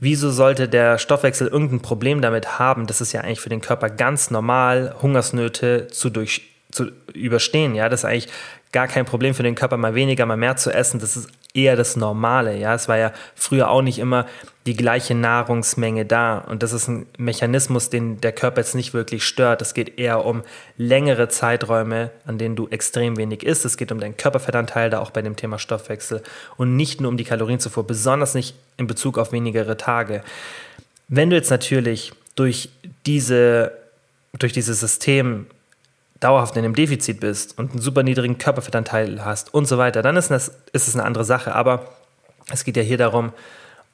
wieso sollte der Stoffwechsel irgendein Problem damit haben? Das ist ja eigentlich für den Körper ganz normal, Hungersnöte zu, durch, zu überstehen. Ja, das ist eigentlich gar kein Problem für den Körper, mal weniger, mal mehr zu essen. Das ist eher das Normale. Ja, es war ja früher auch nicht immer die gleiche Nahrungsmenge da. Und das ist ein Mechanismus, den der Körper jetzt nicht wirklich stört. Es geht eher um längere Zeiträume, an denen du extrem wenig isst. Es geht um deinen Körperfettanteil, da auch bei dem Thema Stoffwechsel. Und nicht nur um die Kalorienzufuhr, besonders nicht in Bezug auf wenigere Tage. Wenn du jetzt natürlich durch diese durch dieses System dauerhaft in einem Defizit bist und einen super niedrigen Körperfettanteil hast und so weiter, dann ist, das, ist es eine andere Sache. Aber es geht ja hier darum,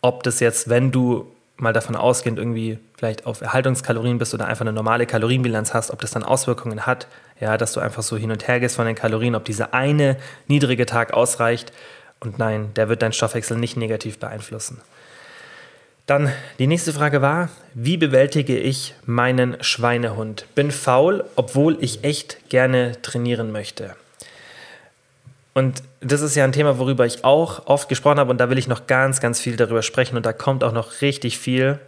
ob das jetzt, wenn du mal davon ausgehend irgendwie vielleicht auf Erhaltungskalorien bist oder einfach eine normale Kalorienbilanz hast, ob das dann Auswirkungen hat, ja, dass du einfach so hin und her gehst von den Kalorien, ob dieser eine niedrige Tag ausreicht. Und nein, der wird deinen Stoffwechsel nicht negativ beeinflussen. Dann die nächste Frage war, wie bewältige ich meinen Schweinehund? Bin faul, obwohl ich echt gerne trainieren möchte. Und das ist ja ein Thema, worüber ich auch oft gesprochen habe und da will ich noch ganz, ganz viel darüber sprechen und da kommt auch noch richtig viel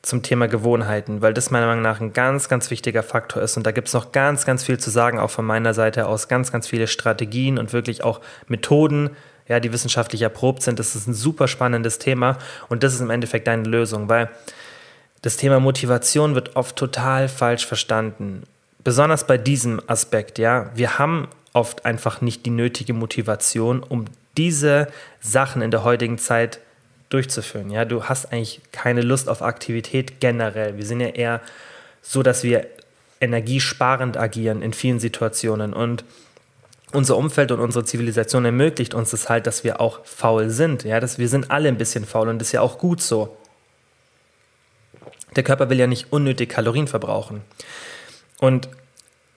zum Thema Gewohnheiten, weil das meiner Meinung nach ein ganz, ganz wichtiger Faktor ist und da gibt es noch ganz, ganz viel zu sagen, auch von meiner Seite aus, ganz, ganz viele Strategien und wirklich auch Methoden, ja, die wissenschaftlich erprobt sind. Das ist ein super spannendes Thema und das ist im Endeffekt deine Lösung, weil das Thema Motivation wird oft total falsch verstanden. Besonders bei diesem Aspekt, ja. Wir haben oft einfach nicht die nötige Motivation, um diese Sachen in der heutigen Zeit durchzuführen. Ja, du hast eigentlich keine Lust auf Aktivität generell. Wir sind ja eher so, dass wir energiesparend agieren in vielen Situationen und unser Umfeld und unsere Zivilisation ermöglicht uns das halt, dass wir auch faul sind. Ja, dass wir sind alle ein bisschen faul und das ist ja auch gut so. Der Körper will ja nicht unnötig Kalorien verbrauchen. Und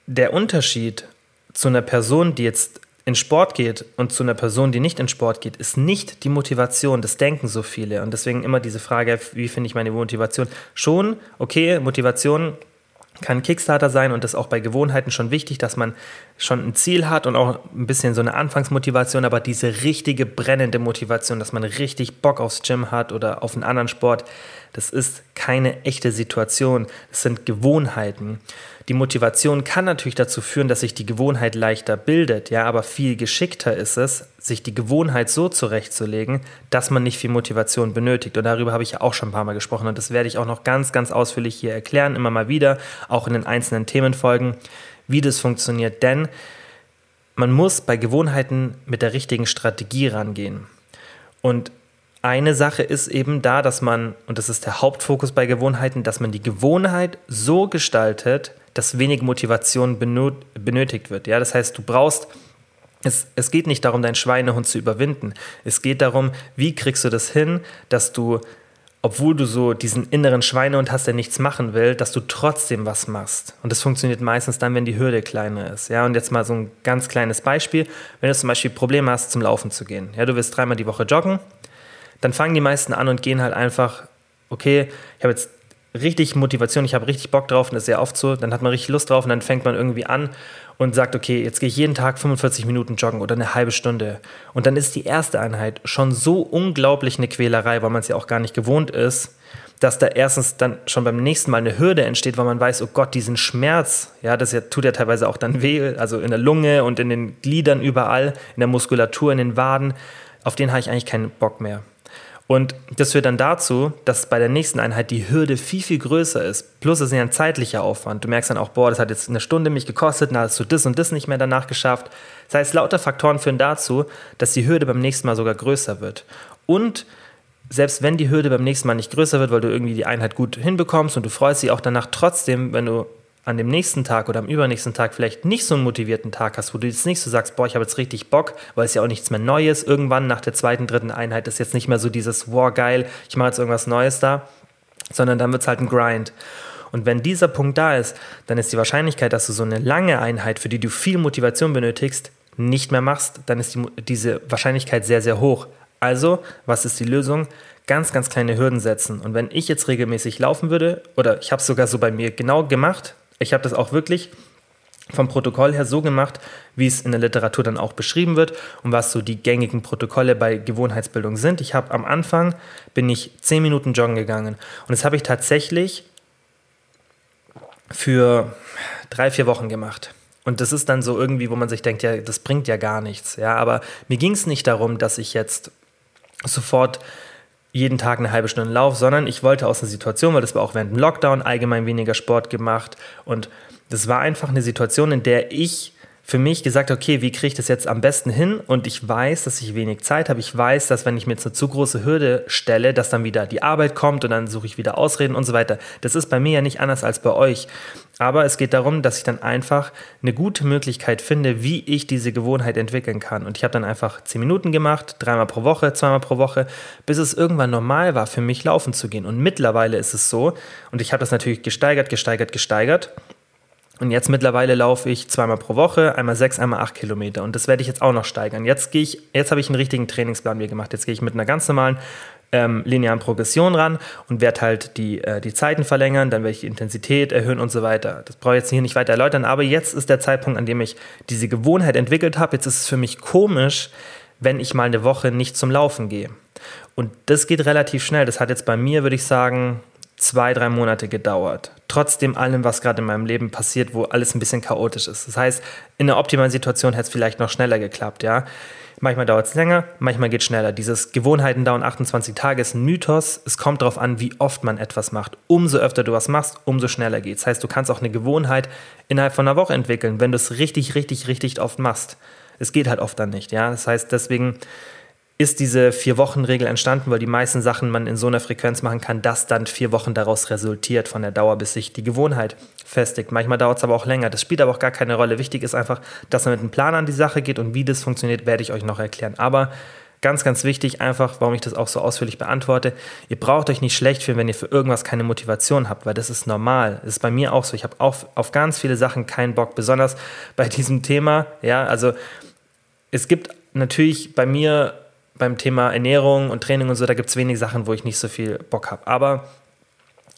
der Unterschied zu einer Person, die jetzt in Sport geht und zu einer Person, die nicht in Sport geht, ist nicht die Motivation. Das denken so viele. Und deswegen immer diese Frage, wie finde ich meine Motivation? Schon, okay, Motivation kann Kickstarter sein und das ist auch bei Gewohnheiten schon wichtig, dass man schon ein Ziel hat und auch ein bisschen so eine Anfangsmotivation, aber diese richtige brennende Motivation, dass man richtig Bock aufs Gym hat oder auf einen anderen Sport, das ist keine echte Situation. Das sind Gewohnheiten. Die Motivation kann natürlich dazu führen, dass sich die Gewohnheit leichter bildet, ja, aber viel geschickter ist es, sich die Gewohnheit so zurechtzulegen, dass man nicht viel Motivation benötigt. Und darüber habe ich ja auch schon ein paar Mal gesprochen und das werde ich auch noch ganz, ganz ausführlich hier erklären, immer mal wieder, auch in den einzelnen Themenfolgen, wie das funktioniert. Denn man muss bei Gewohnheiten mit der richtigen Strategie rangehen. Und eine Sache ist eben da, dass man, und das ist der Hauptfokus bei Gewohnheiten, dass man die Gewohnheit so gestaltet, dass wenig Motivation benötigt wird. Ja, das heißt, du brauchst es, es, geht nicht darum, deinen Schweinehund zu überwinden. Es geht darum, wie kriegst du das hin, dass du, obwohl du so diesen inneren Schweinehund hast, der nichts machen will, dass du trotzdem was machst. Und das funktioniert meistens dann, wenn die Hürde kleiner ist. Ja, und jetzt mal so ein ganz kleines Beispiel. Wenn du zum Beispiel Probleme hast, zum Laufen zu gehen. Ja, du willst dreimal die Woche joggen, dann fangen die meisten an und gehen halt einfach, okay, ich habe jetzt richtig Motivation, ich habe richtig Bock drauf und das ist sehr oft so, dann hat man richtig Lust drauf und dann fängt man irgendwie an und sagt, okay, jetzt gehe ich jeden Tag 45 Minuten joggen oder eine halbe Stunde. Und dann ist die erste Einheit schon so unglaublich eine Quälerei, weil man es ja auch gar nicht gewohnt ist, dass da erstens dann schon beim nächsten Mal eine Hürde entsteht, weil man weiß, oh Gott, diesen Schmerz, ja, das tut ja teilweise auch dann weh, also in der Lunge und in den Gliedern überall, in der Muskulatur, in den Waden, auf den habe ich eigentlich keinen Bock mehr. Und das führt dann dazu, dass bei der nächsten Einheit die Hürde viel, viel größer ist. Plus es ist ja ein zeitlicher Aufwand. Du merkst dann auch, boah, das hat jetzt eine Stunde mich gekostet, dann hast du das und das nicht mehr danach geschafft. Das heißt, lauter Faktoren führen dazu, dass die Hürde beim nächsten Mal sogar größer wird. Und selbst wenn die Hürde beim nächsten Mal nicht größer wird, weil du irgendwie die Einheit gut hinbekommst und du freust dich auch danach trotzdem, wenn du an dem nächsten Tag oder am übernächsten Tag vielleicht nicht so einen motivierten Tag hast, wo du jetzt nicht so sagst, boah, ich habe jetzt richtig Bock, weil es ja auch nichts mehr Neues. Irgendwann nach der zweiten, dritten Einheit ist jetzt nicht mehr so dieses, wow, geil, ich mache jetzt irgendwas Neues da, sondern dann wird es halt ein Grind. Und wenn dieser Punkt da ist, dann ist die Wahrscheinlichkeit, dass du so eine lange Einheit, für die du viel Motivation benötigst, nicht mehr machst, dann ist die, diese Wahrscheinlichkeit sehr, sehr hoch. Also, was ist die Lösung? Ganz, ganz kleine Hürden setzen. Und wenn ich jetzt regelmäßig laufen würde, oder ich habe es sogar so bei mir genau gemacht, ich habe das auch wirklich vom Protokoll her so gemacht, wie es in der Literatur dann auch beschrieben wird und was so die gängigen Protokolle bei Gewohnheitsbildung sind. Ich habe am Anfang bin ich zehn Minuten joggen gegangen und das habe ich tatsächlich für drei, vier Wochen gemacht. Und das ist dann so irgendwie, wo man sich denkt, ja, das bringt ja gar nichts. Ja, aber mir ging es nicht darum, dass ich jetzt sofort jeden Tag eine halbe Stunde Lauf, sondern ich wollte aus einer Situation, weil das war auch während dem Lockdown allgemein weniger Sport gemacht. Und das war einfach eine Situation, in der ich für mich gesagt, okay, wie kriege ich das jetzt am besten hin? Und ich weiß, dass ich wenig Zeit habe. Ich weiß, dass wenn ich mir jetzt eine zu große Hürde stelle, dass dann wieder die Arbeit kommt und dann suche ich wieder Ausreden und so weiter. Das ist bei mir ja nicht anders als bei euch. Aber es geht darum, dass ich dann einfach eine gute Möglichkeit finde, wie ich diese Gewohnheit entwickeln kann. Und ich habe dann einfach zehn Minuten gemacht, dreimal pro Woche, zweimal pro Woche, bis es irgendwann normal war, für mich laufen zu gehen. Und mittlerweile ist es so, und ich habe das natürlich gesteigert, gesteigert, gesteigert. Und jetzt mittlerweile laufe ich zweimal pro Woche, einmal sechs, einmal acht Kilometer. Und das werde ich jetzt auch noch steigern. Jetzt gehe ich, jetzt habe ich einen richtigen Trainingsplan mir gemacht. Jetzt gehe ich mit einer ganz normalen ähm, linearen Progression ran und werde halt die, äh, die Zeiten verlängern, dann werde ich die Intensität erhöhen und so weiter. Das brauche ich jetzt hier nicht weiter erläutern, aber jetzt ist der Zeitpunkt, an dem ich diese Gewohnheit entwickelt habe. Jetzt ist es für mich komisch, wenn ich mal eine Woche nicht zum Laufen gehe. Und das geht relativ schnell. Das hat jetzt bei mir, würde ich sagen, zwei, drei Monate gedauert. Trotzdem allem, was gerade in meinem Leben passiert, wo alles ein bisschen chaotisch ist. Das heißt, in einer optimalen Situation hätte es vielleicht noch schneller geklappt, ja. Manchmal dauert es länger, manchmal geht es schneller. Dieses Gewohnheiten dauern 28 Tage ist ein Mythos. Es kommt darauf an, wie oft man etwas macht. Umso öfter du was machst, umso schneller geht es. Das heißt, du kannst auch eine Gewohnheit innerhalb von einer Woche entwickeln, wenn du es richtig, richtig, richtig oft machst. Es geht halt oft dann nicht, ja. Das heißt, deswegen ist diese Vier-Wochen-Regel entstanden, weil die meisten Sachen man in so einer Frequenz machen kann, dass dann vier Wochen daraus resultiert von der Dauer, bis sich die Gewohnheit festigt. Manchmal dauert es aber auch länger. Das spielt aber auch gar keine Rolle. Wichtig ist einfach, dass man mit einem Plan an die Sache geht und wie das funktioniert, werde ich euch noch erklären. Aber Ganz, ganz wichtig, einfach, warum ich das auch so ausführlich beantworte. Ihr braucht euch nicht schlecht fühlen, wenn ihr für irgendwas keine Motivation habt, weil das ist normal. Das ist bei mir auch so. Ich habe auch auf ganz viele Sachen keinen Bock, besonders bei diesem Thema. Ja, also es gibt natürlich bei mir beim Thema Ernährung und Training und so, da gibt es wenig Sachen, wo ich nicht so viel Bock habe. Aber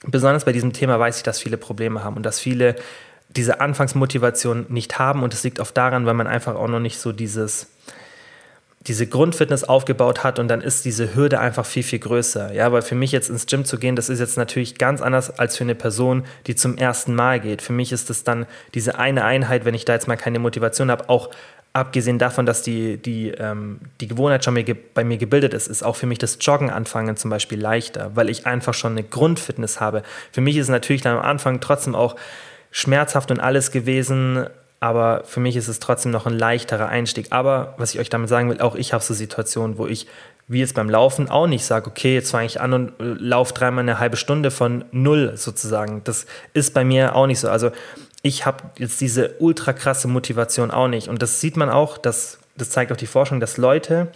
besonders bei diesem Thema weiß ich, dass viele Probleme haben und dass viele diese Anfangsmotivation nicht haben. Und es liegt oft daran, weil man einfach auch noch nicht so dieses diese Grundfitness aufgebaut hat und dann ist diese Hürde einfach viel, viel größer. Ja, weil für mich jetzt ins Gym zu gehen, das ist jetzt natürlich ganz anders als für eine Person, die zum ersten Mal geht. Für mich ist es dann diese eine Einheit, wenn ich da jetzt mal keine Motivation habe, auch abgesehen davon, dass die, die, ähm, die Gewohnheit schon bei mir gebildet ist, ist auch für mich das Joggen anfangen zum Beispiel leichter, weil ich einfach schon eine Grundfitness habe. Für mich ist natürlich dann am Anfang trotzdem auch schmerzhaft und alles gewesen, aber für mich ist es trotzdem noch ein leichterer Einstieg. Aber was ich euch damit sagen will, auch ich habe so Situationen, wo ich, wie jetzt beim Laufen, auch nicht sage, okay, jetzt fange ich an und äh, laufe dreimal eine halbe Stunde von null sozusagen. Das ist bei mir auch nicht so. Also ich habe jetzt diese ultra krasse Motivation auch nicht. Und das sieht man auch, dass, das zeigt auch die Forschung, dass Leute,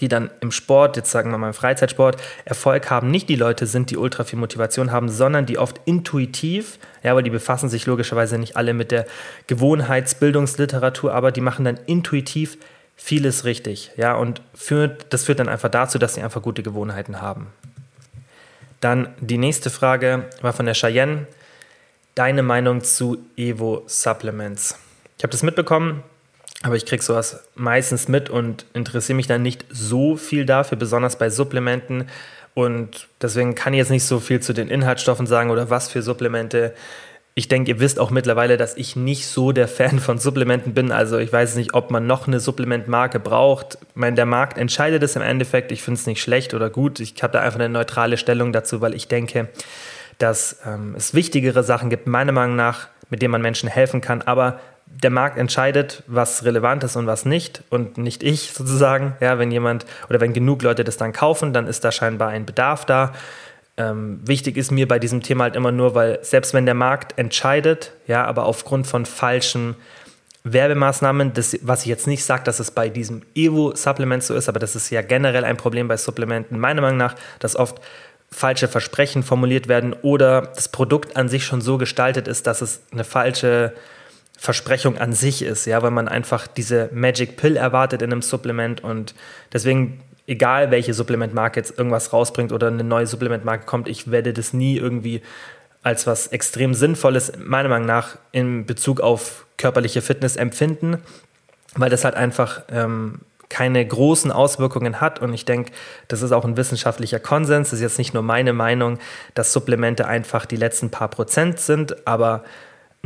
die dann im Sport, jetzt sagen wir mal im Freizeitsport, Erfolg haben, nicht die Leute sind, die ultra viel Motivation haben, sondern die oft intuitiv, ja, weil die befassen sich logischerweise nicht alle mit der Gewohnheitsbildungsliteratur, aber die machen dann intuitiv vieles richtig, ja, und führt, das führt dann einfach dazu, dass sie einfach gute Gewohnheiten haben. Dann die nächste Frage war von der Cheyenne. Deine Meinung zu Evo Supplements? Ich habe das mitbekommen, aber ich kriege sowas meistens mit und interessiere mich dann nicht so viel dafür, besonders bei Supplementen. Und deswegen kann ich jetzt nicht so viel zu den Inhaltsstoffen sagen oder was für Supplemente. Ich denke, ihr wisst auch mittlerweile, dass ich nicht so der Fan von Supplementen bin. Also ich weiß nicht, ob man noch eine Supplementmarke braucht. Ich meine, der Markt entscheidet es im Endeffekt. Ich finde es nicht schlecht oder gut. Ich habe da einfach eine neutrale Stellung dazu, weil ich denke, dass ähm, es wichtigere Sachen gibt, meiner Meinung nach, mit denen man Menschen helfen kann. Aber der Markt entscheidet, was relevant ist und was nicht und nicht ich [LAUGHS] sozusagen. Ja, wenn jemand oder wenn genug Leute das dann kaufen, dann ist da scheinbar ein Bedarf da. Ähm, wichtig ist mir bei diesem Thema halt immer nur, weil selbst wenn der Markt entscheidet, ja, aber aufgrund von falschen Werbemaßnahmen, das, was ich jetzt nicht sage, dass es bei diesem Evo-Supplement so ist, aber das ist ja generell ein Problem bei Supplementen, meiner Meinung nach, dass oft falsche Versprechen formuliert werden oder das Produkt an sich schon so gestaltet ist, dass es eine falsche Versprechung an sich ist, ja, weil man einfach diese Magic Pill erwartet in einem Supplement und deswegen, egal welche Supplementmarke jetzt irgendwas rausbringt oder eine neue Supplementmarke kommt, ich werde das nie irgendwie als was extrem Sinnvolles, meiner Meinung nach, in Bezug auf körperliche Fitness empfinden, weil das halt einfach ähm, keine großen Auswirkungen hat. Und ich denke, das ist auch ein wissenschaftlicher Konsens. Das ist jetzt nicht nur meine Meinung, dass Supplemente einfach die letzten paar Prozent sind, aber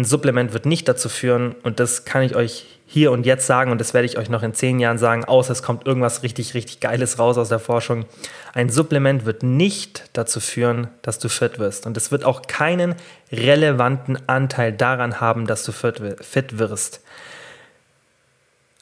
ein Supplement wird nicht dazu führen, und das kann ich euch hier und jetzt sagen, und das werde ich euch noch in zehn Jahren sagen, außer es kommt irgendwas richtig, richtig Geiles raus aus der Forschung. Ein Supplement wird nicht dazu führen, dass du fit wirst. Und es wird auch keinen relevanten Anteil daran haben, dass du fit wirst.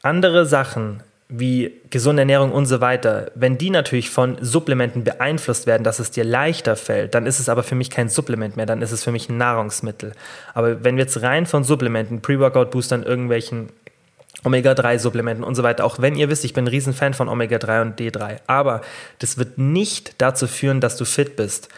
Andere Sachen wie gesunde Ernährung und so weiter, wenn die natürlich von Supplementen beeinflusst werden, dass es dir leichter fällt, dann ist es aber für mich kein Supplement mehr, dann ist es für mich ein Nahrungsmittel. Aber wenn wir jetzt rein von Supplementen, Pre-Workout-Boostern, irgendwelchen Omega-3-Supplementen und so weiter, auch wenn ihr wisst, ich bin ein Riesenfan von Omega-3 und D3, aber das wird nicht dazu führen, dass du fit bist.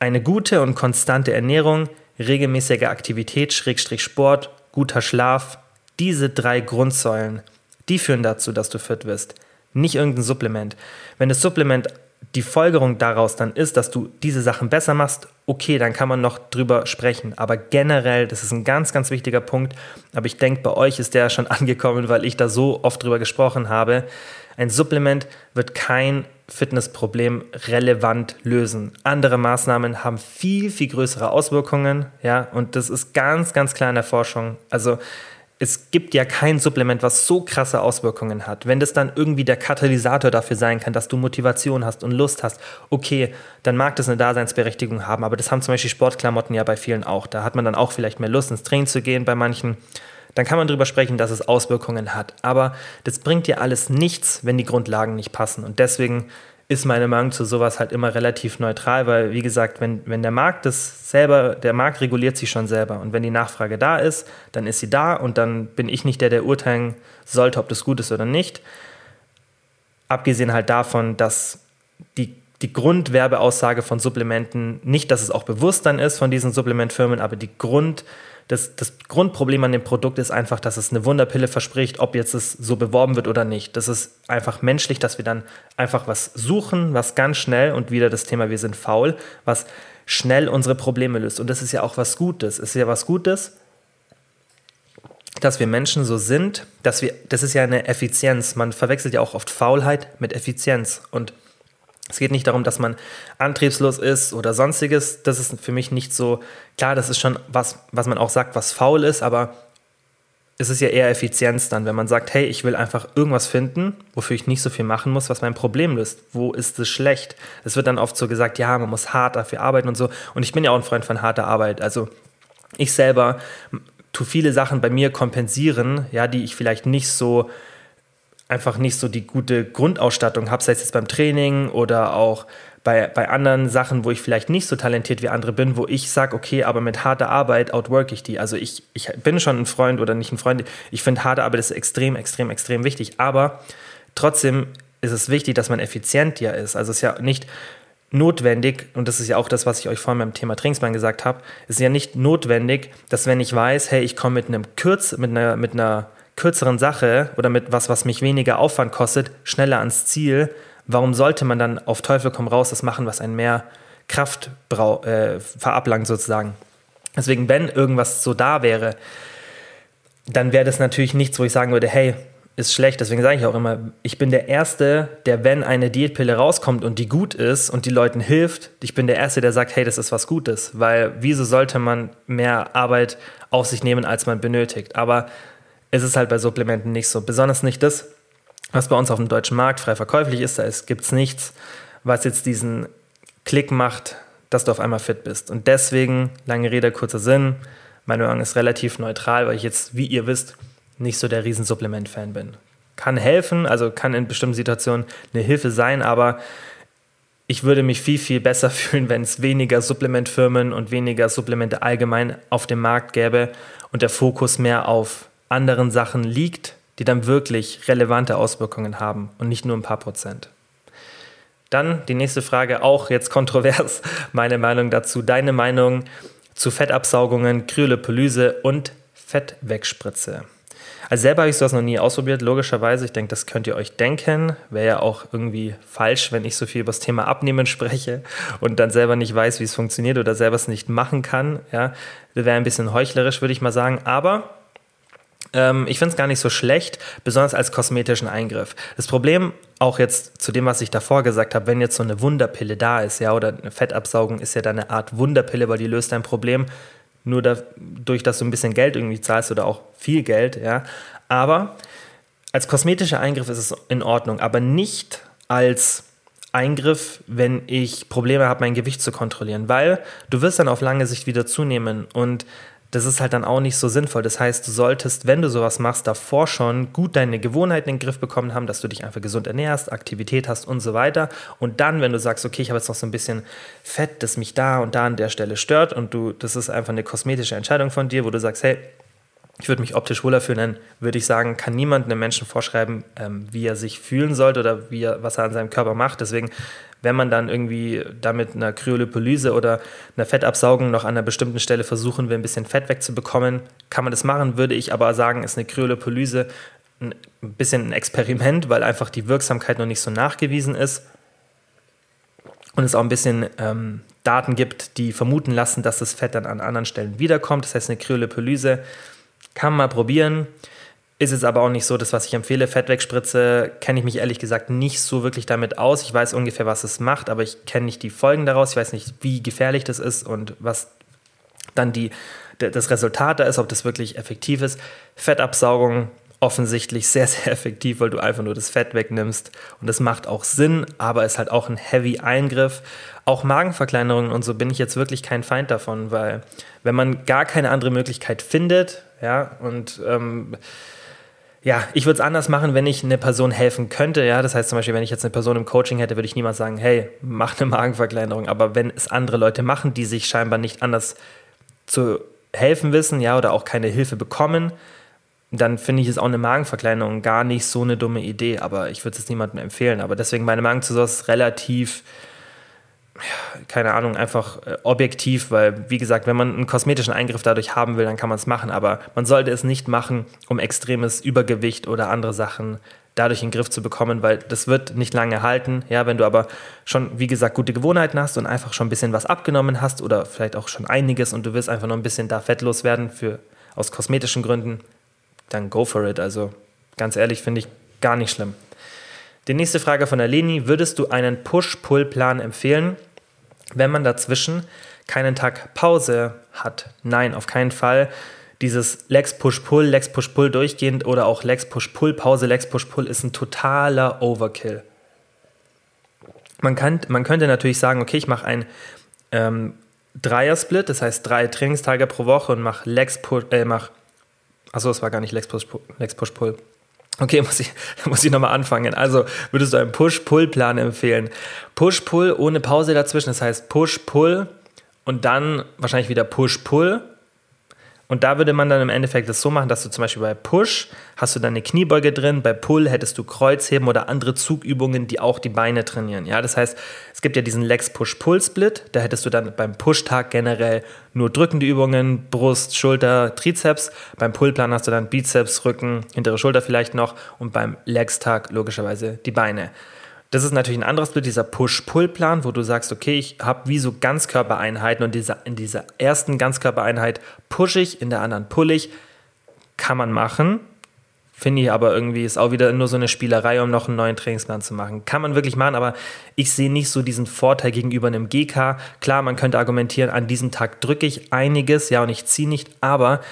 Eine gute und konstante Ernährung, regelmäßige Aktivität, Schrägstrich Sport, guter Schlaf, diese drei Grundsäulen die führen dazu, dass du fit wirst. Nicht irgendein Supplement. Wenn das Supplement die Folgerung daraus dann ist, dass du diese Sachen besser machst, okay, dann kann man noch drüber sprechen. Aber generell, das ist ein ganz, ganz wichtiger Punkt. Aber ich denke, bei euch ist der schon [LAUGHS] angekommen, weil ich da so oft drüber gesprochen habe. Ein Supplement wird kein Fitnessproblem relevant lösen. Andere Maßnahmen haben viel, viel größere Auswirkungen, ja, und das ist ganz, ganz klar in der Forschung. Also es gibt ja kein Supplement, was so krasse Auswirkungen hat. Wenn das dann irgendwie der Katalysator dafür sein kann, dass du Motivation hast und Lust hast, okay, dann mag das eine Daseinsberechtigung haben. Aber das haben zum Beispiel Sportklamotten ja bei vielen auch. Da hat man dann auch vielleicht mehr Lust, ins Training zu gehen bei manchen. Dann kann man darüber sprechen, dass es Auswirkungen hat. Aber das bringt dir alles nichts, wenn die Grundlagen nicht passen. Und deswegen ist meine Meinung zu sowas halt immer relativ neutral, weil, wie gesagt, wenn, wenn der Markt das selber, der Markt reguliert sich schon selber. Und wenn die Nachfrage da ist, dann ist sie da und dann bin ich nicht der, der urteilen sollte, ob das gut ist oder nicht. abgesehen halt davon, dass die, die Grundwerbeaussage von Supplementen, nicht, dass es auch bewusst dann ist von diesen Supplementfirmen, aber die Grund, das, das Grundproblem an dem Produkt ist einfach, dass es eine Wunderpille verspricht, ob jetzt es so beworben wird oder nicht. Das ist einfach menschlich, dass wir dann einfach was suchen, was ganz schnell und wieder das Thema, wir sind faul, was schnell unsere Probleme löst. Und das ist ja auch was Gutes. Es ist ja was Gutes, dass wir Menschen so sind, dass wir, das ist ja eine Effizienz. Man verwechselt ja auch oft Faulheit mit Effizienz. Und es geht nicht darum, dass man antriebslos ist oder sonstiges. Das ist für mich nicht so klar. Das ist schon was, was man auch sagt, was faul ist, aber es ist ja eher Effizienz dann, wenn man sagt, hey, ich will einfach irgendwas finden, wofür ich nicht so viel machen muss, was mein Problem löst. Wo ist es schlecht? Es wird dann oft so gesagt, ja, man muss hart dafür arbeiten und so. Und ich bin ja auch ein Freund von harter Arbeit. Also ich selber tue viele Sachen bei mir kompensieren, ja, die ich vielleicht nicht so einfach nicht so die gute Grundausstattung habe, sei es jetzt beim Training oder auch bei, bei anderen Sachen, wo ich vielleicht nicht so talentiert wie andere bin, wo ich sage, okay, aber mit harter Arbeit outwork ich die. Also ich, ich bin schon ein Freund oder nicht ein Freund. Ich finde, harte Arbeit ist extrem, extrem, extrem wichtig. Aber trotzdem ist es wichtig, dass man effizient ja ist. Also es ist ja nicht notwendig, und das ist ja auch das, was ich euch vorhin beim Thema Trainingsplan gesagt habe, es ist ja nicht notwendig, dass wenn ich weiß, hey, ich komme mit einem Kürz, mit einer, mit einer kürzeren Sache oder mit was, was mich weniger Aufwand kostet, schneller ans Ziel, warum sollte man dann auf Teufel komm raus das machen, was einen mehr Kraft äh, verablangt sozusagen? Deswegen, wenn irgendwas so da wäre, dann wäre das natürlich nichts, wo ich sagen würde, hey, ist schlecht. Deswegen sage ich auch immer, ich bin der Erste, der, wenn eine Diätpille rauskommt und die gut ist und die Leuten hilft, ich bin der Erste, der sagt, hey, das ist was Gutes. Weil wieso sollte man mehr Arbeit auf sich nehmen, als man benötigt? Aber es ist halt bei Supplementen nicht so. Besonders nicht das, was bei uns auf dem deutschen Markt frei verkäuflich ist. Da gibt es nichts, was jetzt diesen Klick macht, dass du auf einmal fit bist. Und deswegen, lange Rede, kurzer Sinn, meine Meinung ist relativ neutral, weil ich jetzt, wie ihr wisst, nicht so der Riesensupplement-Fan bin. Kann helfen, also kann in bestimmten Situationen eine Hilfe sein, aber ich würde mich viel, viel besser [LAUGHS] fühlen, wenn es weniger Supplementfirmen und weniger Supplemente allgemein auf dem Markt gäbe und der Fokus mehr auf anderen Sachen liegt, die dann wirklich relevante Auswirkungen haben und nicht nur ein paar Prozent. Dann die nächste Frage, auch jetzt kontrovers, [LAUGHS] meine Meinung dazu, deine Meinung zu Fettabsaugungen, Kryolipolyse und Fettwegspritze. Also selber habe ich sowas noch nie ausprobiert, logischerweise. Ich denke, das könnt ihr euch denken. Wäre ja auch irgendwie falsch, wenn ich so viel über das Thema Abnehmen spreche und dann selber nicht weiß, wie es funktioniert oder selber es nicht machen kann. Ja, wäre ein bisschen heuchlerisch, würde ich mal sagen. Aber ähm, ich finde es gar nicht so schlecht, besonders als kosmetischen Eingriff. Das Problem, auch jetzt zu dem, was ich davor gesagt habe, wenn jetzt so eine Wunderpille da ist, ja, oder eine Fettabsaugung ist ja dann eine Art Wunderpille, weil die löst dein Problem nur dadurch, dass du ein bisschen Geld irgendwie zahlst oder auch viel Geld, ja. Aber als kosmetischer Eingriff ist es in Ordnung, aber nicht als Eingriff, wenn ich Probleme habe, mein Gewicht zu kontrollieren, weil du wirst dann auf lange Sicht wieder zunehmen und das ist halt dann auch nicht so sinnvoll. Das heißt, du solltest, wenn du sowas machst, davor schon gut deine Gewohnheiten in den Griff bekommen haben, dass du dich einfach gesund ernährst, Aktivität hast und so weiter. Und dann, wenn du sagst, okay, ich habe jetzt noch so ein bisschen Fett, das mich da und da an der Stelle stört und du, das ist einfach eine kosmetische Entscheidung von dir, wo du sagst, hey, ich würde mich optisch wohler fühlen, dann würde ich sagen, kann niemand einem Menschen vorschreiben, ähm, wie er sich fühlen sollte oder wie er, was er an seinem Körper macht. Deswegen wenn man dann irgendwie damit einer Kryolipolyse oder einer Fettabsaugung noch an einer bestimmten Stelle versuchen will, ein bisschen Fett wegzubekommen, kann man das machen, würde ich aber sagen, ist eine Kryolipolyse ein bisschen ein Experiment, weil einfach die Wirksamkeit noch nicht so nachgewiesen ist und es auch ein bisschen ähm, Daten gibt, die vermuten lassen, dass das Fett dann an anderen Stellen wiederkommt. Das heißt, eine Kryolipolyse kann man mal probieren. Ist es aber auch nicht so, das, was ich empfehle, Fettwegspritze, kenne ich mich ehrlich gesagt nicht so wirklich damit aus. Ich weiß ungefähr, was es macht, aber ich kenne nicht die Folgen daraus. Ich weiß nicht, wie gefährlich das ist und was dann die, das Resultat da ist, ob das wirklich effektiv ist. Fettabsaugung offensichtlich sehr, [LAUGHS] sehr effektiv, weil du einfach nur das Fett wegnimmst. Und das macht auch Sinn, aber ist halt auch ein heavy Eingriff. Auch Magenverkleinerungen und so bin ich jetzt wirklich kein Feind davon, weil wenn man gar keine andere Möglichkeit findet, ja, und ähm, ja, ich würde es anders machen, wenn ich eine Person helfen könnte. Ja, das heißt zum Beispiel, wenn ich jetzt eine Person im Coaching hätte, würde ich niemals sagen, hey, mach eine [LAUGHS] Magenverkleinerung. Aber wenn es andere Leute machen, die sich scheinbar nicht anders zu helfen wissen, ja, oder auch keine Hilfe bekommen, dann finde ich es auch eine Magenverkleinerung gar nicht so eine dumme Idee, aber ich würde es niemandem empfehlen. Aber deswegen meine Magenzusauce ist relativ, keine Ahnung, einfach äh, objektiv, weil wie gesagt, wenn man einen kosmetischen Eingriff dadurch haben will, dann kann man es machen, aber man sollte es nicht machen, um extremes Übergewicht oder andere Sachen dadurch in den Griff zu bekommen, weil das wird nicht lange halten. Ja, wenn du aber schon, wie gesagt, gute Gewohnheiten hast und einfach schon ein bisschen was abgenommen hast oder vielleicht auch schon einiges und du willst einfach nur ein bisschen da fettlos werden für aus kosmetischen Gründen, dann go for it. Also ganz ehrlich, finde ich gar nicht schlimm. Die nächste Frage von der Leni: Würdest du einen Push-Pull-Plan empfehlen, wenn man dazwischen keinen Tag Pause hat? Nein, auf keinen Fall. Dieses Legs Push-Pull, Legs Push-Pull durchgehend oder auch Legs Push-Pull, Pause, Legs Push-Pull ist ein totaler Overkill. Man, kann, man könnte natürlich sagen, okay, ich mache ein ähm, Dreier-Split, das heißt drei Trainingstage pro Woche und mache Legs Push, äh, mach Achso, es war gar nicht Lex Push, Lex Push Pull. Okay, muss ich, [LAUGHS] muss ich nochmal anfangen. Also würdest du einen Push-Pull-Plan empfehlen? Push-Pull ohne Pause dazwischen, das heißt Push-Pull und dann wahrscheinlich wieder Push-Pull und da würde man dann im Endeffekt das so machen, dass du zum Beispiel bei Push hast du deine Kniebeuge drin, bei Pull hättest du Kreuzheben oder andere Zugübungen, die auch die Beine trainieren. Ja, das heißt, es gibt ja diesen Legs Push Pull Split, da hättest du dann beim Push-Tag generell nur drückende Übungen, Brust, Schulter, Trizeps. Beim Pull-Plan hast du dann Bizeps, Rücken, hintere Schulter vielleicht noch und beim Legs-Tag logischerweise die Beine. Das ist natürlich ein anderes Bild, dieser Push-Pull-Plan, wo du sagst, okay, ich habe wie so Ganzkörpereinheiten und dieser, in dieser ersten Ganzkörpereinheit pushe ich, in der anderen pull ich. Kann man machen. Finde ich aber irgendwie ist auch wieder nur so eine Spielerei, um noch einen neuen Trainingsplan zu machen. Kann man wirklich machen, aber ich sehe nicht so diesen Vorteil gegenüber einem GK. Klar, man könnte argumentieren, an diesem Tag drücke ich einiges, ja, und ich ziehe nicht, aber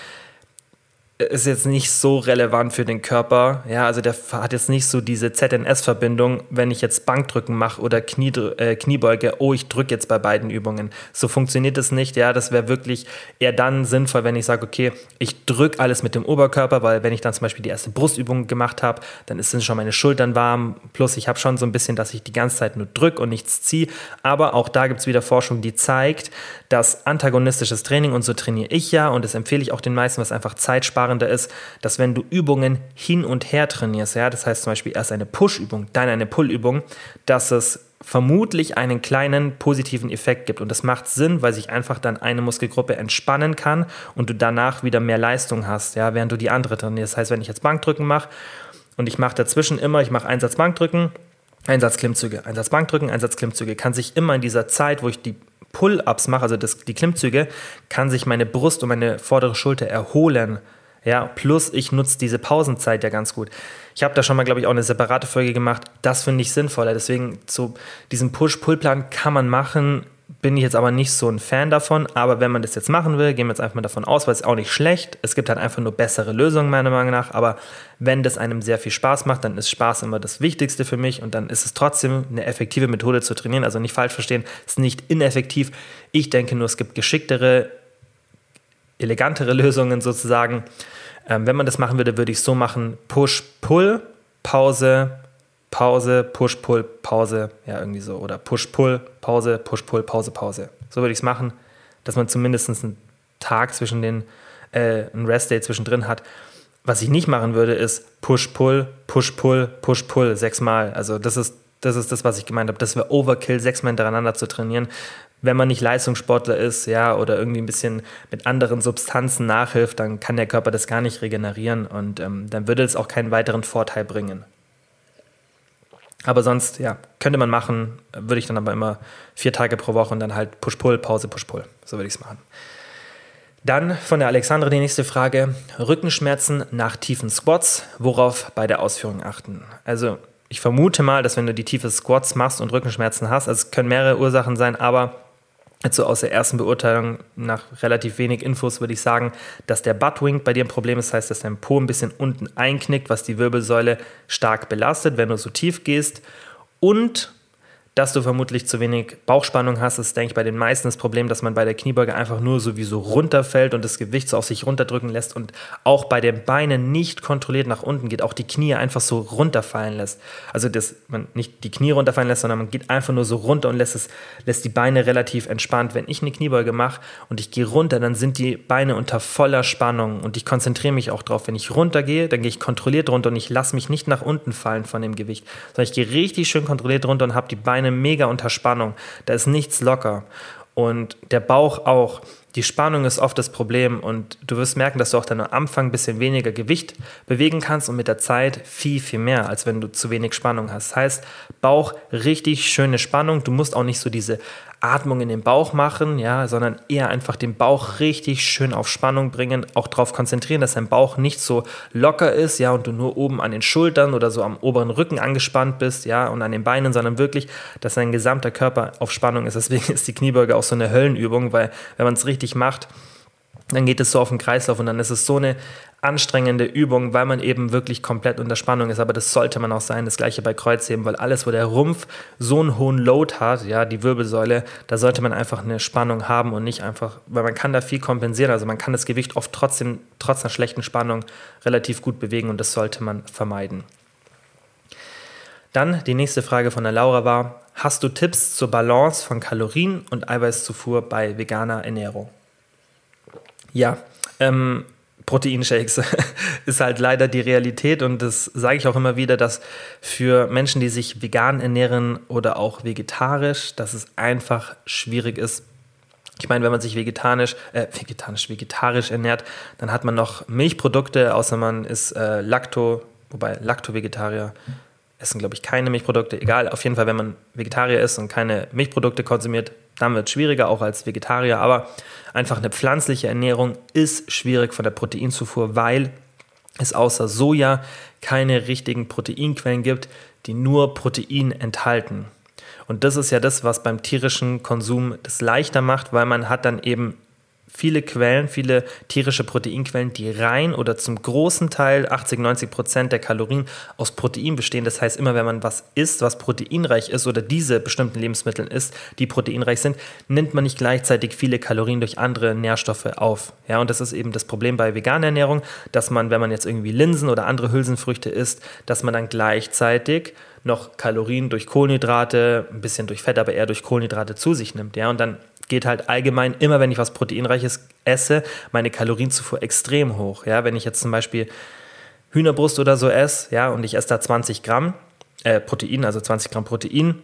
ist jetzt nicht so relevant für den Körper. Ja, also der hat jetzt nicht so diese ZNS-Verbindung, wenn ich jetzt Bankdrücken mache oder Knie, äh, Kniebeuge, oh, ich drücke jetzt bei beiden Übungen. So funktioniert es nicht. Ja, das wäre wirklich eher dann sinnvoll, wenn ich sage, okay, ich drücke alles mit dem Oberkörper, weil wenn ich dann zum Beispiel die erste Brustübung gemacht habe, dann sind schon meine Schultern warm. Plus ich habe schon so ein bisschen, dass ich die ganze Zeit nur drücke und nichts ziehe. Aber auch da gibt es wieder Forschung, die zeigt, dass antagonistisches Training, und so trainiere ich ja, und das empfehle ich auch den meisten, was einfach zeitsparender ist, dass wenn du Übungen hin und her trainierst, ja, das heißt zum Beispiel erst eine Push-Übung, dann eine Pull-Übung, dass es vermutlich einen kleinen positiven Effekt gibt. Und das macht Sinn, weil sich einfach dann eine Muskelgruppe entspannen kann und du danach wieder mehr Leistung hast, ja, während du die andere trainierst. Das heißt, wenn ich jetzt Bankdrücken mache und ich mache dazwischen immer, ich mache Einsatz Bankdrücken, Einsatz Klimmzüge, Einsatz Bankdrücken, Einsatz Klimmzüge, kann sich immer in dieser Zeit, wo ich die Pull-ups mache, also das, die Klimmzüge, kann sich meine Brust und meine vordere Schulter erholen. Ja, plus ich nutze diese Pausenzeit ja ganz gut. Ich habe da schon mal, glaube ich, auch eine separate Folge gemacht. Das finde ich sinnvoller. Deswegen zu diesem Push-Pull-Plan kann man machen, bin ich jetzt aber nicht so ein Fan davon. Aber wenn man das jetzt machen will, gehen wir jetzt einfach mal davon aus, weil es auch nicht schlecht. Es gibt halt einfach nur bessere Lösungen, meiner Meinung nach. Aber wenn das einem sehr viel Spaß macht, dann ist Spaß immer das Wichtigste für mich. Und dann ist es trotzdem eine effektive Methode zu trainieren. Also nicht falsch verstehen, es ist nicht ineffektiv. Ich denke nur, es gibt geschicktere, elegantere [LAUGHS] Lösungen sozusagen. Ähm, wenn man das machen würde, würde ich so machen: Push, Pull, Pause, Pause, Push, Pull, Pause, ja, irgendwie so. Oder Push, Pull, Pause, Push, Pull, Pause, Pause. So würde ich es machen, dass man zumindest einen Tag zwischen den, äh, einen Rest-Day zwischendrin hat. Was ich nicht machen würde, ist Push, Pull, Push, Pull, Push, Pull, sechsmal. Also das ist das, ist das was ich gemeint habe. Das wäre Overkill, sechsmal hintereinander zu trainieren. Wenn man nicht Leistungssportler ist, ja, oder irgendwie ein bisschen mit anderen Substanzen nachhilft, dann kann der Körper das gar nicht regenerieren und ähm, dann würde es auch keinen weiteren Vorteil bringen. Aber sonst, ja, könnte man machen, würde ich dann aber immer vier Tage pro Woche und dann halt Push-Pull, Pause, Push-Pull. So würde ich es machen. Dann von der Alexandra die nächste Frage. Rückenschmerzen nach tiefen Squats, worauf bei der Ausführung achten? Also ich vermute mal, dass wenn du die tiefe Squats machst und Rückenschmerzen hast, also es können mehrere Ursachen sein, aber also aus der ersten Beurteilung nach relativ wenig Infos würde ich sagen, dass der Buttwing bei dir ein Problem ist. Heißt, dass dein Po ein bisschen unten einknickt, was die Wirbelsäule stark belastet, wenn du so tief gehst. Und dass du vermutlich zu wenig Bauchspannung hast. Das ist, denke ich, bei den meisten das Problem, dass man bei der Kniebeuge einfach nur sowieso runterfällt und das Gewicht so auf sich runterdrücken lässt und auch bei den Beinen nicht kontrolliert nach unten geht, auch die Knie einfach so runterfallen lässt. Also, dass man nicht die Knie runterfallen lässt, sondern man geht einfach nur so runter und lässt, es, lässt die Beine relativ entspannt. Wenn ich eine Kniebeuge mache und ich gehe runter, dann sind die Beine unter voller Spannung und ich konzentriere mich auch drauf. Wenn ich runtergehe, dann gehe ich kontrolliert runter und ich lasse mich nicht nach unten fallen von dem Gewicht, sondern ich gehe richtig schön kontrolliert runter und habe die Beine mega unter Spannung. Da ist nichts locker. Und der Bauch auch. Die Spannung ist oft das Problem und du wirst merken, dass du auch dann am Anfang ein bisschen weniger Gewicht bewegen kannst und mit der Zeit viel, viel mehr, als wenn du zu wenig Spannung hast. Das heißt, Bauch richtig schöne Spannung. Du musst auch nicht so diese Atmung in den Bauch machen, ja, sondern eher einfach den Bauch richtig schön auf Spannung bringen, auch darauf konzentrieren, dass dein Bauch nicht so locker ist, ja, und du nur oben an den Schultern oder so am oberen Rücken angespannt bist, ja, und an den Beinen, sondern wirklich, dass dein gesamter Körper auf Spannung ist. Deswegen ist die Kniebeuge auch so eine Höllenübung, weil wenn man es richtig macht, dann geht es so auf den Kreislauf und dann ist es so eine anstrengende Übung, weil man eben wirklich komplett unter Spannung ist. Aber das sollte man auch sein. Das gleiche bei Kreuzheben, weil alles, wo der Rumpf so einen hohen Load hat, ja, die Wirbelsäule, da sollte man einfach eine Spannung haben und nicht einfach, weil man kann da viel kompensieren. Also man kann das Gewicht oft trotzdem, trotz einer schlechten Spannung relativ gut bewegen und das sollte man vermeiden. Dann die nächste Frage von der Laura war, hast du Tipps zur Balance von Kalorien und Eiweißzufuhr bei veganer Ernährung? Ja, ähm, Proteinshakes [LAUGHS] ist halt leider die Realität und das sage ich auch immer wieder, dass für Menschen, die sich vegan ernähren oder auch vegetarisch, dass es einfach schwierig ist. Ich meine, wenn man sich vegetarisch, äh, vegetarisch, vegetarisch ernährt, dann hat man noch Milchprodukte, außer man ist äh, Lacto, wobei Lacto-Vegetarier essen, glaube ich, keine Milchprodukte. Egal, auf jeden Fall, wenn man Vegetarier ist und keine Milchprodukte konsumiert, dann wird es schwieriger, auch als Vegetarier. Aber einfach eine pflanzliche Ernährung ist schwierig von der Proteinzufuhr, weil es außer Soja keine richtigen Proteinquellen gibt, die nur Protein enthalten. Und das ist ja das, was beim tierischen Konsum das leichter macht, weil man hat dann eben viele Quellen, viele tierische Proteinquellen, die rein oder zum großen Teil 80, 90 Prozent der Kalorien aus Protein bestehen. Das heißt, immer wenn man was isst, was proteinreich ist oder diese bestimmten Lebensmittel isst, die proteinreich sind, nimmt man nicht gleichzeitig viele Kalorien durch andere Nährstoffe auf. Ja, und das ist eben das Problem bei veganer Ernährung, dass man, wenn man jetzt irgendwie Linsen oder andere Hülsenfrüchte isst, dass man dann gleichzeitig noch Kalorien durch Kohlenhydrate, ein bisschen durch Fett, aber eher durch Kohlenhydrate zu sich nimmt. Ja, und dann geht halt allgemein immer, wenn ich was Proteinreiches esse, meine Kalorienzufuhr extrem hoch. Ja, wenn ich jetzt zum Beispiel Hühnerbrust oder so esse, ja, und ich esse da 20 Gramm äh, Protein, also 20 Gramm Protein,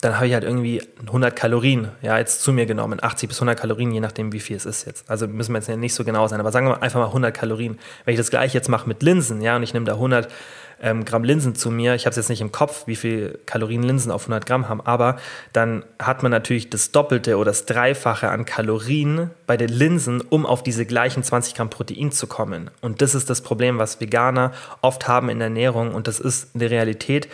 dann habe ich halt irgendwie 100 Kalorien, ja, jetzt zu mir genommen, 80 bis 100 Kalorien, je nachdem, wie viel es ist jetzt. Also müssen wir jetzt nicht so genau sein, aber sagen wir einfach mal 100 Kalorien. Wenn ich das gleiche jetzt mache mit Linsen, ja, und ich nehme da 100 ähm, Gramm Linsen zu mir. Ich habe es jetzt nicht im Kopf, wie viel Kalorien Linsen auf 100 Gramm haben, aber dann hat man natürlich das Doppelte oder das Dreifache an Kalorien bei den Linsen, um auf diese gleichen 20 Gramm Protein zu kommen. Und das ist das Problem, was Veganer oft haben in der Ernährung und das ist eine Realität,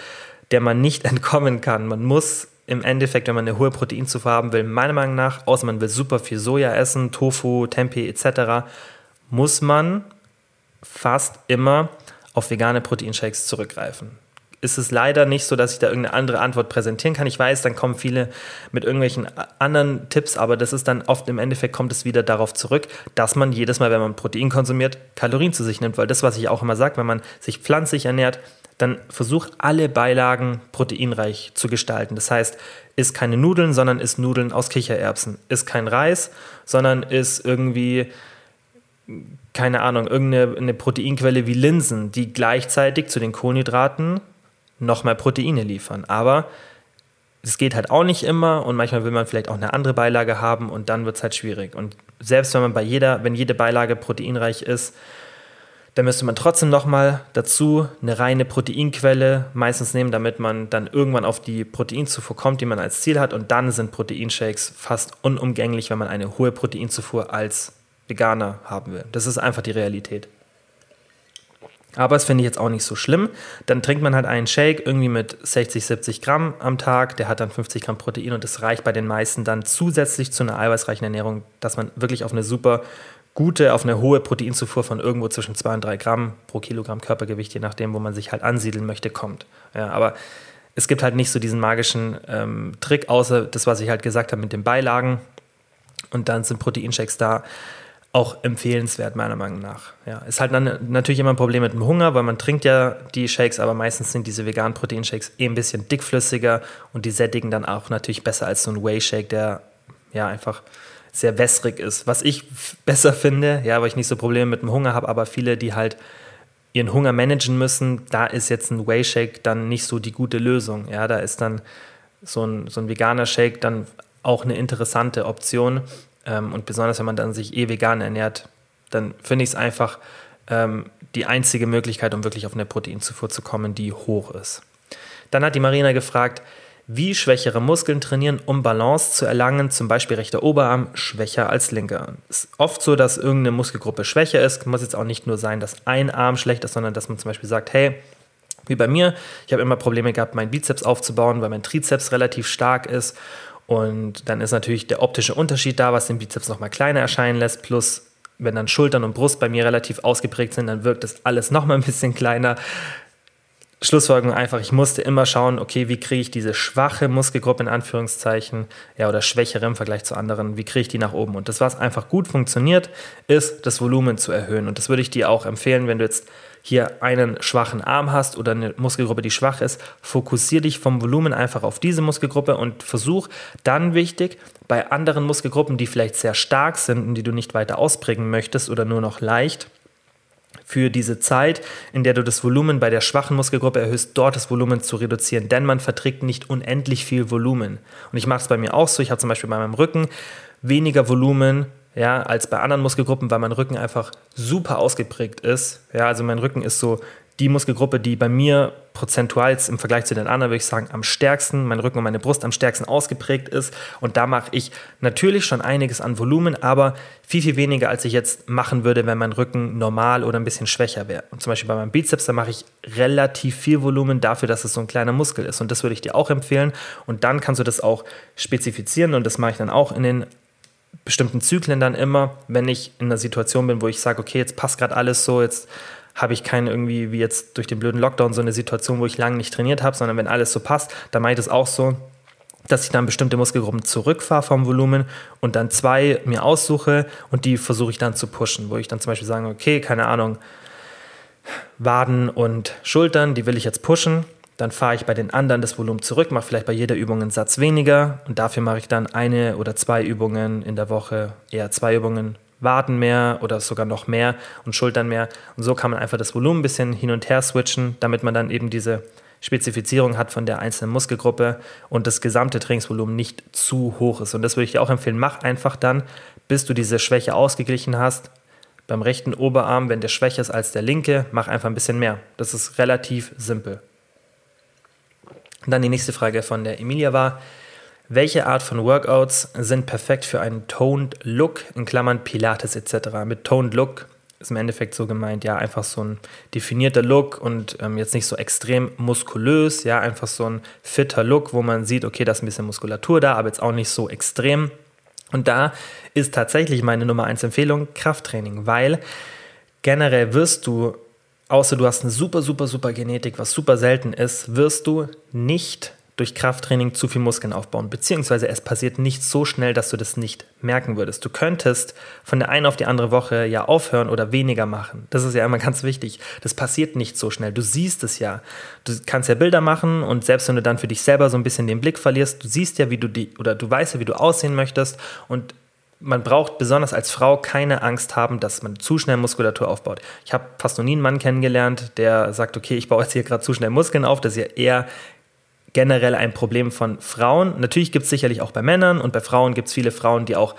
der man nicht [LAUGHS] entkommen kann. Man muss im Endeffekt, wenn man eine hohe Proteinzufuhr haben will, meiner Meinung nach, außer man will super viel Soja essen, Tofu, Tempeh etc., muss man fast immer auf vegane Proteinshakes zurückgreifen. Ist es leider nicht so, dass ich da irgendeine andere Antwort präsentieren kann. Ich weiß, dann kommen viele mit irgendwelchen anderen Tipps, aber das ist dann oft im Endeffekt kommt es wieder darauf zurück, dass man jedes Mal, wenn man Protein konsumiert, Kalorien zu sich nimmt. Weil das, was ich auch immer sage, wenn man sich pflanzlich ernährt, dann versuch alle Beilagen proteinreich zu gestalten. Das heißt, isst keine Nudeln, sondern isst Nudeln aus Kichererbsen. Isst kein Reis, sondern isst irgendwie keine Ahnung, irgendeine Proteinquelle wie Linsen, die gleichzeitig zu den Kohlenhydraten nochmal Proteine liefern. Aber es geht halt auch nicht immer und manchmal will man vielleicht auch eine andere Beilage haben und dann wird es halt schwierig. Und selbst wenn man bei jeder, wenn jede Beilage proteinreich ist, dann müsste man trotzdem nochmal dazu eine reine Proteinquelle meistens nehmen, damit man dann irgendwann auf die Proteinzufuhr kommt, die man als Ziel hat. Und dann sind Proteinshakes fast unumgänglich, wenn man eine hohe Proteinzufuhr als Veganer haben will. Das ist einfach die Realität. Aber das finde ich jetzt auch nicht so schlimm. Dann trinkt man halt einen Shake irgendwie mit 60, 70 Gramm am Tag. Der hat dann 50 Gramm Protein und das reicht bei den meisten dann zusätzlich zu einer eiweißreichen Ernährung, dass man wirklich auf eine super gute, auf eine hohe Proteinzufuhr von irgendwo zwischen 2 und 3 Gramm pro Kilogramm Körpergewicht, je nachdem, wo man sich halt ansiedeln möchte, kommt. Ja, aber es gibt halt nicht so diesen magischen ähm, Trick, außer das, was ich halt gesagt habe mit den Beilagen. Und dann sind Proteinshakes da auch empfehlenswert, meiner Meinung nach. Ja, ist halt dann natürlich immer ein Problem mit dem Hunger, weil man trinkt ja die Shakes, aber meistens sind diese veganen Proteinshakes eh ein bisschen dickflüssiger und die sättigen dann auch natürlich besser als so ein Whey-Shake, der ja einfach sehr wässrig ist. Was ich besser finde, ja, weil ich nicht so Probleme mit dem Hunger habe, aber viele, die halt ihren Hunger managen müssen, da ist jetzt ein Whey-Shake dann nicht so die gute Lösung. Ja, da ist dann so ein, so ein veganer Shake dann auch eine interessante Option. Ähm, und besonders wenn man dann sich eh vegan ernährt, dann finde ich es einfach ähm, die einzige Möglichkeit, um wirklich auf eine Proteinzufuhr zu kommen, die hoch ist. Dann hat die Marina gefragt, wie schwächere Muskeln trainieren, um Balance zu erlangen, zum Beispiel rechter Oberarm schwächer als linker. Es ist oft so, dass irgendeine Muskelgruppe schwächer ist. Muss jetzt auch nicht nur sein, dass ein Arm schlecht ist, sondern dass man zum Beispiel sagt, hey, wie bei mir, ich habe immer Probleme gehabt, meinen Bizeps aufzubauen, weil mein Trizeps relativ stark ist. Und dann ist natürlich der optische Unterschied da, was den Bizeps nochmal kleiner erscheinen lässt. Plus, wenn dann Schultern und Brust bei mir relativ ausgeprägt sind, dann wirkt das alles nochmal ein bisschen kleiner. Schlussfolgerung einfach, ich musste immer schauen, okay, wie kriege ich diese schwache Muskelgruppe in Anführungszeichen, ja, oder schwächere im Vergleich zu anderen, wie kriege ich die nach oben? Und das, was einfach gut funktioniert, ist, das Volumen zu erhöhen. Und das würde ich dir auch empfehlen, wenn du jetzt hier einen schwachen Arm hast oder eine Muskelgruppe, die schwach ist, fokussiere dich vom Volumen einfach auf diese Muskelgruppe und versuch dann wichtig, bei anderen Muskelgruppen, die vielleicht sehr stark sind und die du nicht weiter ausprägen möchtest oder nur noch leicht, für diese Zeit, in der du das Volumen bei der schwachen Muskelgruppe erhöhst, dort das Volumen zu reduzieren, denn man verträgt nicht unendlich viel Volumen. Und ich mache es bei mir auch so, ich habe zum Beispiel bei meinem Rücken weniger Volumen ja, als bei anderen Muskelgruppen, weil mein Rücken einfach super ausgeprägt ist. Ja, also mein Rücken ist so die Muskelgruppe, die bei mir prozentual im Vergleich zu den anderen, würde ich sagen, am stärksten, mein Rücken und meine Brust am stärksten ausgeprägt ist. Und da mache ich natürlich schon einiges an Volumen, aber viel, viel weniger, als ich jetzt machen würde, wenn mein Rücken normal oder ein bisschen schwächer wäre. Und zum Beispiel bei meinem Bizeps, da mache ich relativ viel Volumen dafür, dass es so ein kleiner Muskel ist. Und das würde ich dir auch empfehlen. Und dann kannst du das auch spezifizieren und das mache ich dann auch in den bestimmten Zyklen dann immer, wenn ich in einer Situation bin, wo ich sage, okay, jetzt passt gerade alles so, jetzt habe ich keine irgendwie, wie jetzt durch den blöden Lockdown, so eine Situation, wo ich lange nicht trainiert habe, sondern wenn alles so passt, dann meint es auch so, dass ich dann bestimmte Muskelgruppen zurückfahre vom Volumen und dann zwei mir aussuche und die versuche ich dann zu pushen, wo ich dann zum Beispiel sage, okay, keine Ahnung, Waden und Schultern, die will ich jetzt pushen. Dann fahre ich bei den anderen das Volumen zurück, mache vielleicht bei jeder Übung einen Satz weniger und dafür mache ich dann eine oder zwei Übungen in der Woche, eher zwei Übungen Waden mehr oder sogar noch mehr und Schultern mehr. Und so kann man einfach das Volumen ein bisschen hin und her switchen, damit man dann eben diese Spezifizierung hat von der einzelnen Muskelgruppe und das gesamte Trainingsvolumen nicht zu hoch ist. Und das würde ich dir auch empfehlen. Mach einfach dann, bis du diese Schwäche ausgeglichen hast. Beim rechten Oberarm, wenn der schwächer ist als der linke, mach einfach ein bisschen mehr. Das ist relativ simpel. Und dann die nächste Frage von der Emilia war, welche Art von Workouts sind perfekt für einen Toned Look, in Klammern Pilates etc. Mit Toned Look ist im Endeffekt so gemeint, ja, einfach so ein definierter Look und ähm, jetzt nicht so extrem muskulös, ja, einfach so ein fitter Look, wo man sieht, okay, da ist ein bisschen Muskulatur da, aber jetzt auch nicht so extrem. Und da ist tatsächlich meine Nummer 1 Empfehlung Krafttraining, weil generell wirst du, außer du hast eine super, super, super Genetik, was super selten ist, wirst du nicht durch Krafttraining zu viel Muskeln aufbauen, beziehungsweise es passiert nicht so schnell, dass du das nicht merken würdest. Du könntest von der einen auf die andere Woche ja aufhören oder weniger machen. Das ist ja immer ganz wichtig. Das passiert nicht so schnell. Du siehst es ja. Du kannst ja Bilder machen und selbst wenn du dann für dich selber so ein bisschen den Blick verlierst, du siehst ja, wie du die oder du weißt ja, wie du aussehen möchtest und man braucht besonders als Frau keine Angst haben, dass man zu schnell Muskulatur aufbaut. Ich habe fast noch nie einen Mann kennengelernt, der sagt, okay, ich baue jetzt hier gerade zu schnell Muskeln auf. Das ist ja eher generell ein Problem von Frauen. Natürlich gibt es sicherlich auch bei Männern und bei Frauen gibt es viele Frauen, die auch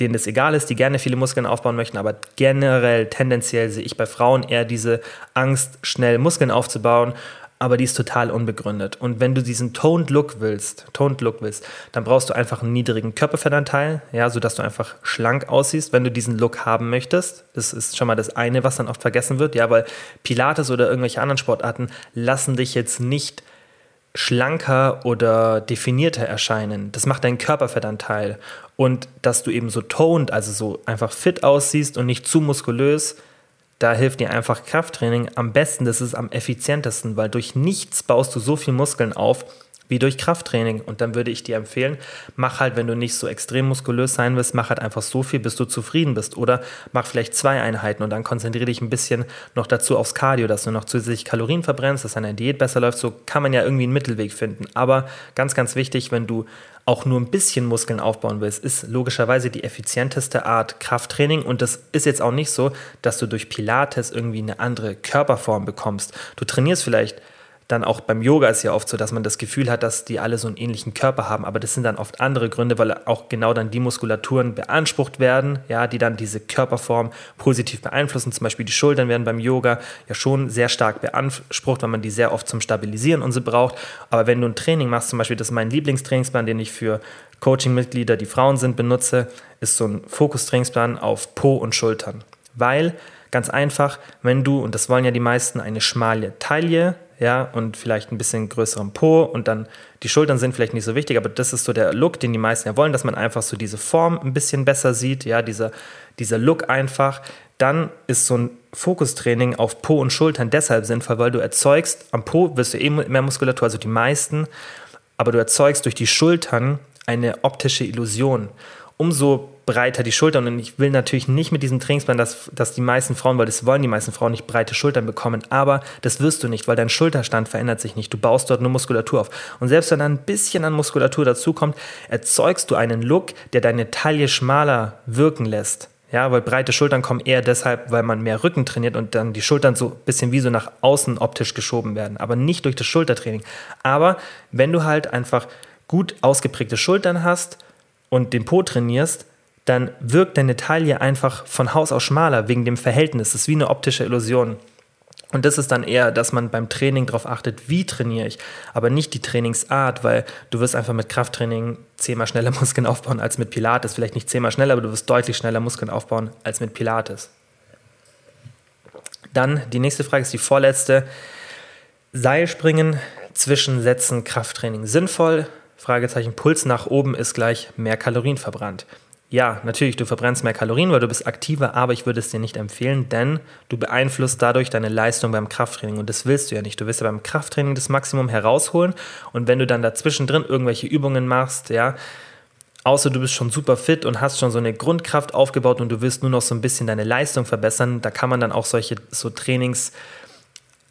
denen das egal ist, die gerne viele Muskeln aufbauen möchten, aber generell tendenziell sehe ich bei Frauen eher diese Angst, schnell Muskeln aufzubauen, aber die ist total unbegründet. Und wenn du diesen Toned Look willst, Toned Look willst, dann brauchst du einfach einen niedrigen Körperfettanteil, ja, sodass du einfach schlank aussiehst, wenn du diesen Look haben möchtest. Das ist schon mal das eine, was dann oft vergessen wird, ja, weil Pilates oder irgendwelche anderen Sportarten lassen dich jetzt nicht schlanker oder definierter erscheinen. Das macht deinen Körperfettanteil. Und dass du eben so toned, also so einfach fit aussiehst und nicht zu muskulös, da hilft dir einfach Krafttraining am besten, das ist am effizientesten, weil durch nichts baust du so viel Muskeln auf wie durch Krafttraining. Und dann würde ich dir empfehlen, mach halt, wenn du nicht so extrem muskulös sein willst, mach halt einfach so viel, bis du zufrieden bist. Oder mach vielleicht zwei Einheiten und dann konzentriere dich ein bisschen noch dazu aufs Cardio, dass du noch zusätzlich Kalorien verbrennst, dass deine Diät besser läuft. So kann man ja irgendwie einen Mittelweg finden. Aber ganz, ganz wichtig, wenn du auch nur ein bisschen Muskeln aufbauen willst, ist logischerweise die effizienteste Art Krafttraining. Und das ist jetzt auch nicht so, dass du durch Pilates irgendwie eine andere Körperform bekommst. Du trainierst vielleicht dann auch beim Yoga ist ja oft so, dass man das Gefühl hat, dass die alle so einen ähnlichen Körper haben, aber das sind dann oft andere Gründe, weil auch genau dann die Muskulaturen beansprucht werden, ja, die dann diese Körperform positiv beeinflussen. Zum Beispiel die Schultern werden beim Yoga ja schon sehr stark beansprucht, weil man die sehr oft zum Stabilisieren und so braucht. Aber wenn du ein Training machst, zum Beispiel, das ist mein Lieblingstrainingsplan, den ich für Coaching-Mitglieder, die Frauen sind, benutze, ist so ein Fokustrainingsplan auf Po und Schultern. Weil Ganz einfach, wenn du, und das wollen ja die meisten, eine schmale Taille, ja, und vielleicht ein bisschen größeren Po und dann die Schultern sind vielleicht nicht so wichtig, aber das ist so der Look, den die meisten ja wollen, dass man einfach so diese Form ein bisschen besser sieht, ja, dieser, dieser Look einfach. Dann ist so ein Fokustraining auf Po und Schultern deshalb sinnvoll, weil du erzeugst, am Po wirst du eh mehr Muskulatur, also die meisten, aber du erzeugst durch die Schultern eine optische Illusion. Umso breiter die Schultern. Und ich will natürlich nicht mit diesem Trainingsplan, dass, dass die meisten Frauen, weil das wollen die meisten Frauen nicht breite Schultern bekommen, aber das wirst du nicht, weil dein Schulterstand verändert sich nicht. Du baust dort nur Muskulatur auf. Und selbst wenn da ein bisschen an Muskulatur dazukommt, erzeugst du einen Look, der deine Taille schmaler wirken lässt. Ja, weil breite Schultern kommen eher deshalb, weil man mehr Rücken trainiert und dann die Schultern so ein bisschen wie so nach außen optisch geschoben werden, aber nicht durch das Schultertraining. Aber wenn du halt einfach gut ausgeprägte Schultern hast und den Po trainierst, dann wirkt deine Taille einfach von Haus aus schmaler wegen dem Verhältnis. Das ist wie eine optische Illusion. Und das ist dann eher, dass man beim Training darauf achtet, wie trainiere ich, aber nicht die Trainingsart, weil du wirst einfach mit Krafttraining zehnmal schneller [LAUGHS] Muskeln aufbauen als mit Pilates. Vielleicht nicht zehnmal schneller, aber du wirst deutlich schneller Muskeln aufbauen als mit Pilates. Dann die nächste Frage ist die vorletzte. Seilspringen zwischen Sätzen Krafttraining sinnvoll? Fragezeichen Puls nach oben ist gleich mehr Kalorien verbrannt. Ja, natürlich, du verbrennst mehr Kalorien, weil du bist aktiver, aber ich würde es dir nicht empfehlen, denn du beeinflusst dadurch deine Leistung beim Krafttraining und das willst du ja nicht. Du willst ja beim Krafttraining das Maximum herausholen und wenn du dann dazwischen drin irgendwelche Übungen machst, ja, außer du bist schon super fit und hast schon so eine Grundkraft aufgebaut und du willst nur noch so ein bisschen deine Leistung verbessern, da kann man dann auch solche so Trainings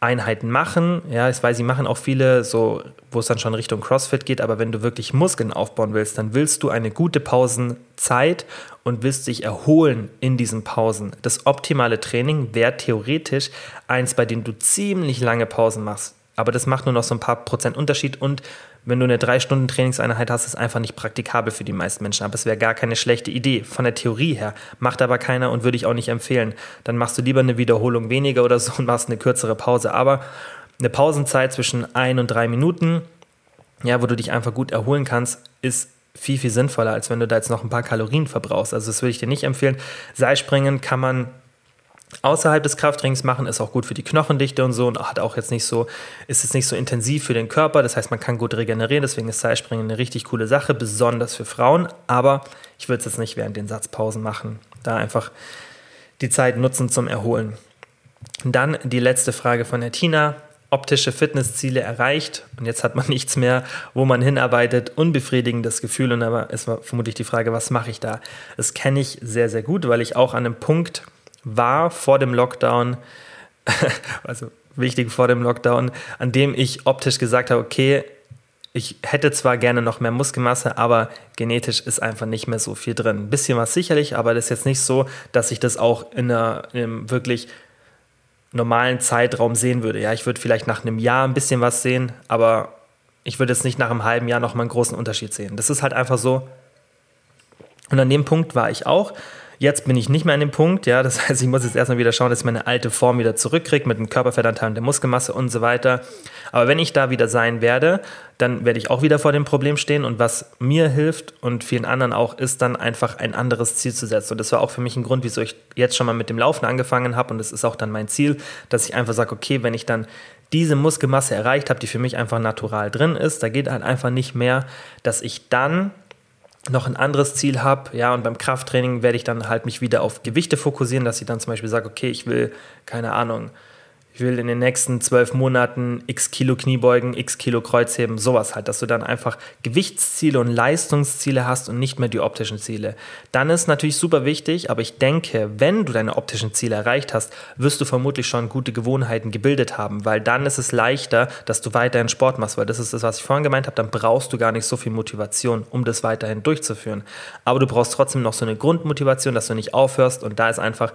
Einheiten machen. Ja, ich weiß, sie machen auch viele, so, wo es dann schon Richtung CrossFit geht, aber wenn du wirklich Muskeln aufbauen willst, dann willst du eine gute Pausenzeit und willst dich erholen in diesen Pausen. Das optimale Training wäre theoretisch eins, bei dem du ziemlich lange Pausen machst. Aber das macht nur noch so ein paar Prozent Unterschied und wenn du eine drei Stunden Trainingseinheit hast, ist einfach nicht praktikabel für die meisten Menschen. Aber es wäre gar keine schlechte Idee von der Theorie her. Macht aber keiner und würde ich auch nicht empfehlen. Dann machst du lieber eine Wiederholung weniger oder so und machst eine kürzere Pause. Aber eine Pausenzeit zwischen ein und drei Minuten, ja, wo du dich einfach gut erholen kannst, ist viel, viel sinnvoller, als wenn du da jetzt noch ein paar Kalorien verbrauchst. Also das würde ich dir nicht empfehlen. Seilspringen kann man außerhalb des Krafttrainings machen, ist auch gut für die Knochendichte und so und hat auch jetzt nicht so, ist es nicht so intensiv für den Körper. Das heißt, man kann gut regenerieren, deswegen ist Seilspringen eine richtig coole Sache, besonders für Frauen. Aber ich würde es jetzt nicht während den Satzpausen machen. Da einfach die Zeit nutzen zum Erholen. Dann die letzte Frage von der Tina. Optische Fitnessziele erreicht und jetzt hat man [LAUGHS] nichts mehr, wo man hinarbeitet. Unbefriedigendes Gefühl und es war vermutlich die Frage, was mache ich da? Das kenne ich sehr, sehr gut, weil ich auch an einem Punkt war vor dem Lockdown, [LAUGHS] also wichtig vor dem Lockdown, an dem ich optisch gesagt habe, okay, ich hätte zwar gerne noch mehr Muskelmasse, aber genetisch ist einfach nicht mehr so viel drin. Ein bisschen was sicherlich, aber das ist jetzt nicht so, dass ich das auch in, einem wirklich normalen Zeitraum sehen würde. Ja, ich würde vielleicht nach einem Jahr ein bisschen was sehen, aber ich würde jetzt nicht nach einem halben Jahr noch mal einen großen Unterschied sehen. Das ist halt einfach so. Und an dem Punkt war ich auch. Jetzt bin ich nicht mehr an dem Punkt, ja, das [LAUGHS] heißt, ich muss jetzt erstmal wieder schauen, dass ich meine alte Form wieder zurückkriege mit dem Körperfettanteil und der Muskelmasse und so weiter. Aber wenn ich da wieder sein werde, dann werde ich auch wieder vor dem Problem stehen und was mir hilft und vielen anderen auch, ist dann einfach ein anderes Ziel zu setzen. Und das war auch für mich ein Grund, wieso ich jetzt schon mal mit dem Laufen angefangen habe und das ist auch dann mein Ziel, dass ich einfach sage, okay, wenn ich dann diese Muskelmasse erreicht habe, die für mich einfach natural drin ist, da geht halt einfach nicht mehr, dass ich dann noch ein anderes Ziel habe, ja, und beim Krafttraining werde ich dann halt mich wieder auf Gewichte fokussieren, dass ich dann zum Beispiel sage, okay, ich will, keine Ahnung, ich will in den nächsten zwölf Monaten x Kilo Kniebeugen, x Kilo Kreuzheben, sowas halt, dass du dann einfach Gewichtsziele und Leistungsziele hast und nicht mehr die optischen Ziele. Dann ist natürlich super wichtig, aber ich denke, wenn du deine optischen Ziele erreicht hast, wirst du vermutlich schon gute Gewohnheiten gebildet haben, weil dann ist es leichter, dass du weiterhin Sport machst, weil das ist das, was ich vorhin gemeint habe, dann brauchst du gar nicht so viel Motivation, um das weiterhin durchzuführen. Aber du brauchst trotzdem noch so eine Grundmotivation, dass du nicht aufhörst und da ist einfach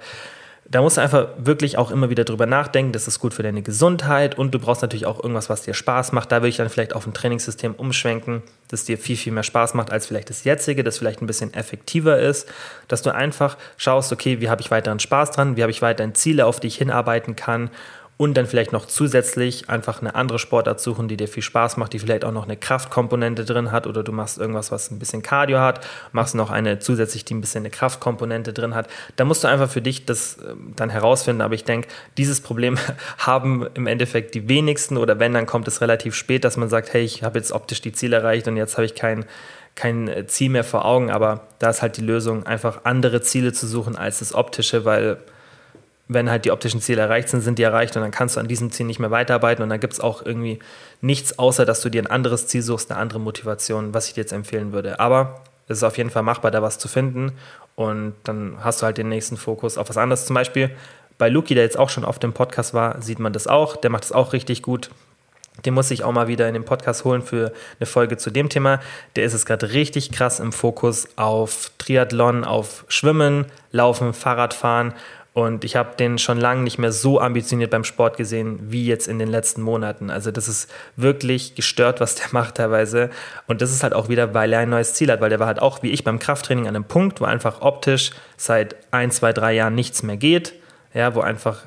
da musst du einfach wirklich auch immer wieder drüber nachdenken, das ist gut für deine Gesundheit und du brauchst natürlich auch irgendwas, was dir Spaß macht. Da würde ich dann vielleicht auf ein Trainingssystem umschwenken, das dir viel, viel mehr Spaß macht als vielleicht das jetzige, das vielleicht ein bisschen effektiver ist, dass du einfach schaust, okay, wie habe ich weiterhin Spaß dran, wie habe ich weiterhin Ziele, auf die ich hinarbeiten kann und dann vielleicht noch zusätzlich einfach eine andere Sportart suchen, die dir viel Spaß macht, die vielleicht auch noch eine Kraftkomponente drin hat oder du machst irgendwas, was ein bisschen Cardio hat, machst noch eine zusätzlich, die ein bisschen eine Kraftkomponente drin hat. Da musst du einfach für dich das ähm, dann herausfinden, aber ich denke, dieses Problem [LAUGHS] haben im Endeffekt die wenigsten oder wenn, dann kommt es relativ spät, dass man sagt, hey, ich habe jetzt optisch die Ziele erreicht und jetzt habe ich kein kein äh, Ziel mehr vor Augen, aber da ist halt die Lösung, einfach andere Ziele zu suchen als das optische, weil wenn halt die optischen Ziele erreicht sind, sind die erreicht und dann kannst du an diesem Ziel nicht mehr weiterarbeiten und dann gibt es auch irgendwie nichts, außer dass du dir ein anderes Ziel suchst, eine andere Motivation, was ich dir jetzt empfehlen würde. Aber es ist auf jeden Fall machbar, da was zu finden und dann hast du halt den nächsten Fokus auf was anderes. Zum Beispiel bei Luki, der jetzt auch schon auf dem Podcast war, sieht man das auch, der macht es auch richtig gut. Den muss ich auch mal wieder in den Podcast holen für eine Folge zu dem Thema. Der ist es gerade richtig krass im Fokus auf Triathlon, auf Schwimmen, Laufen, Fahrradfahren und ich habe den schon lange nicht mehr so ambitioniert beim Sport gesehen wie jetzt in den letzten Monaten. Also das ist wirklich gestört, was der [LAUGHS] macht teilweise. Und das ist halt auch wieder, weil er ein neues Ziel hat, weil der war halt auch wie ich beim Krafttraining an einem Punkt, wo einfach optisch seit ein, zwei, drei Jahren nichts mehr geht. Ja, wo einfach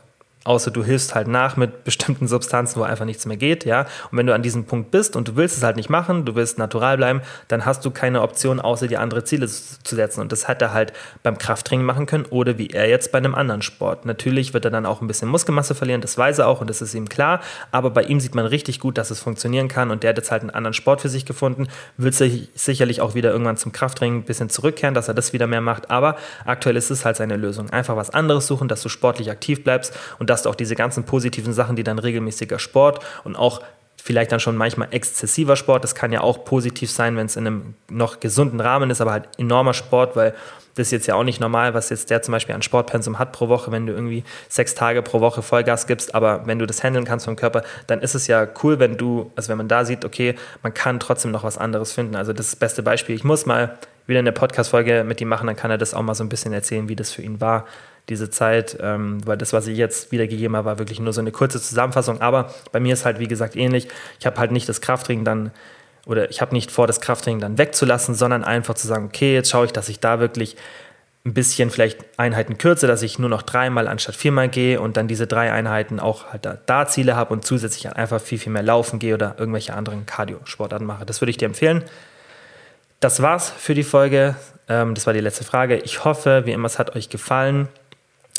außer du hilfst halt nach mit bestimmten Substanzen, wo einfach nichts mehr geht, ja. Und wenn du an diesem Punkt bist und du willst es halt nicht machen, du willst natural bleiben, dann hast du keine Option, außer dir andere Ziele zu setzen. Und das hat er halt beim Krafttraining machen können oder wie er jetzt bei einem anderen Sport. Natürlich wird er dann auch ein bisschen Muskelmasse verlieren, das weiß er auch und das ist ihm klar. Aber bei ihm sieht man richtig gut, dass es funktionieren kann und der hat jetzt halt einen anderen Sport für sich gefunden, wird sich sicherlich auch wieder irgendwann zum Krafttraining ein bisschen zurückkehren, dass er das wieder mehr macht. Aber aktuell ist es halt seine Lösung. Einfach was anderes suchen, dass du sportlich aktiv bleibst und das du auch diese ganzen positiven Sachen, die dann regelmäßiger Sport und auch vielleicht dann schon manchmal exzessiver Sport. Das kann ja auch positiv sein, wenn es in einem noch gesunden Rahmen ist, aber halt enormer Sport, weil das ist jetzt ja auch nicht normal, was jetzt der zum Beispiel an Sportpensum hat pro Woche, wenn du irgendwie sechs Tage pro Woche Vollgas gibst, aber wenn du das handeln kannst vom Körper, dann ist es ja cool, wenn du, also wenn man da sieht, okay, man kann trotzdem noch was anderes finden. Also das das beste Beispiel. Ich muss mal wieder eine Podcast-Folge mit ihm machen, dann kann er das auch mal so ein bisschen erzählen, wie das für ihn war, diese Zeit, ähm, weil das, was ich jetzt wiedergegeben habe, war wirklich nur so eine kurze Zusammenfassung. Aber bei mir ist halt, wie gesagt, ähnlich. Ich habe halt nicht das Krafttraining dann, oder ich habe nicht vor, das Krafttraining dann wegzulassen, sondern einfach zu sagen, okay, jetzt schaue ich, dass ich da wirklich ein bisschen vielleicht Einheiten kürze, dass ich nur noch dreimal anstatt viermal gehe und dann diese drei Einheiten auch halt da, da Ziele habe und zusätzlich einfach viel, viel mehr laufen gehe oder irgendwelche anderen Cardio-Sportarten mache. Das würde ich dir empfehlen. Das war's für die Folge. Ähm, das war die letzte Frage. Ich hoffe, wie immer, es hat euch gefallen.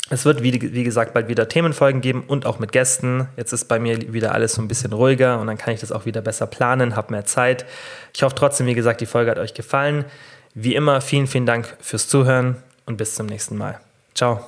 Es wird, wie, wie, gesagt, bald wieder Themenfolgen geben und auch mit Gästen. Jetzt ist bei mir wieder alles so ein bisschen ruhiger und dann kann ich das auch wieder besser planen, habe mehr Zeit. Ich hoffe trotzdem, wie gesagt, die Folge hat euch gefallen. Wie immer, vielen, vielen Dank fürs Zuhören und bis zum nächsten Mal. Ciao.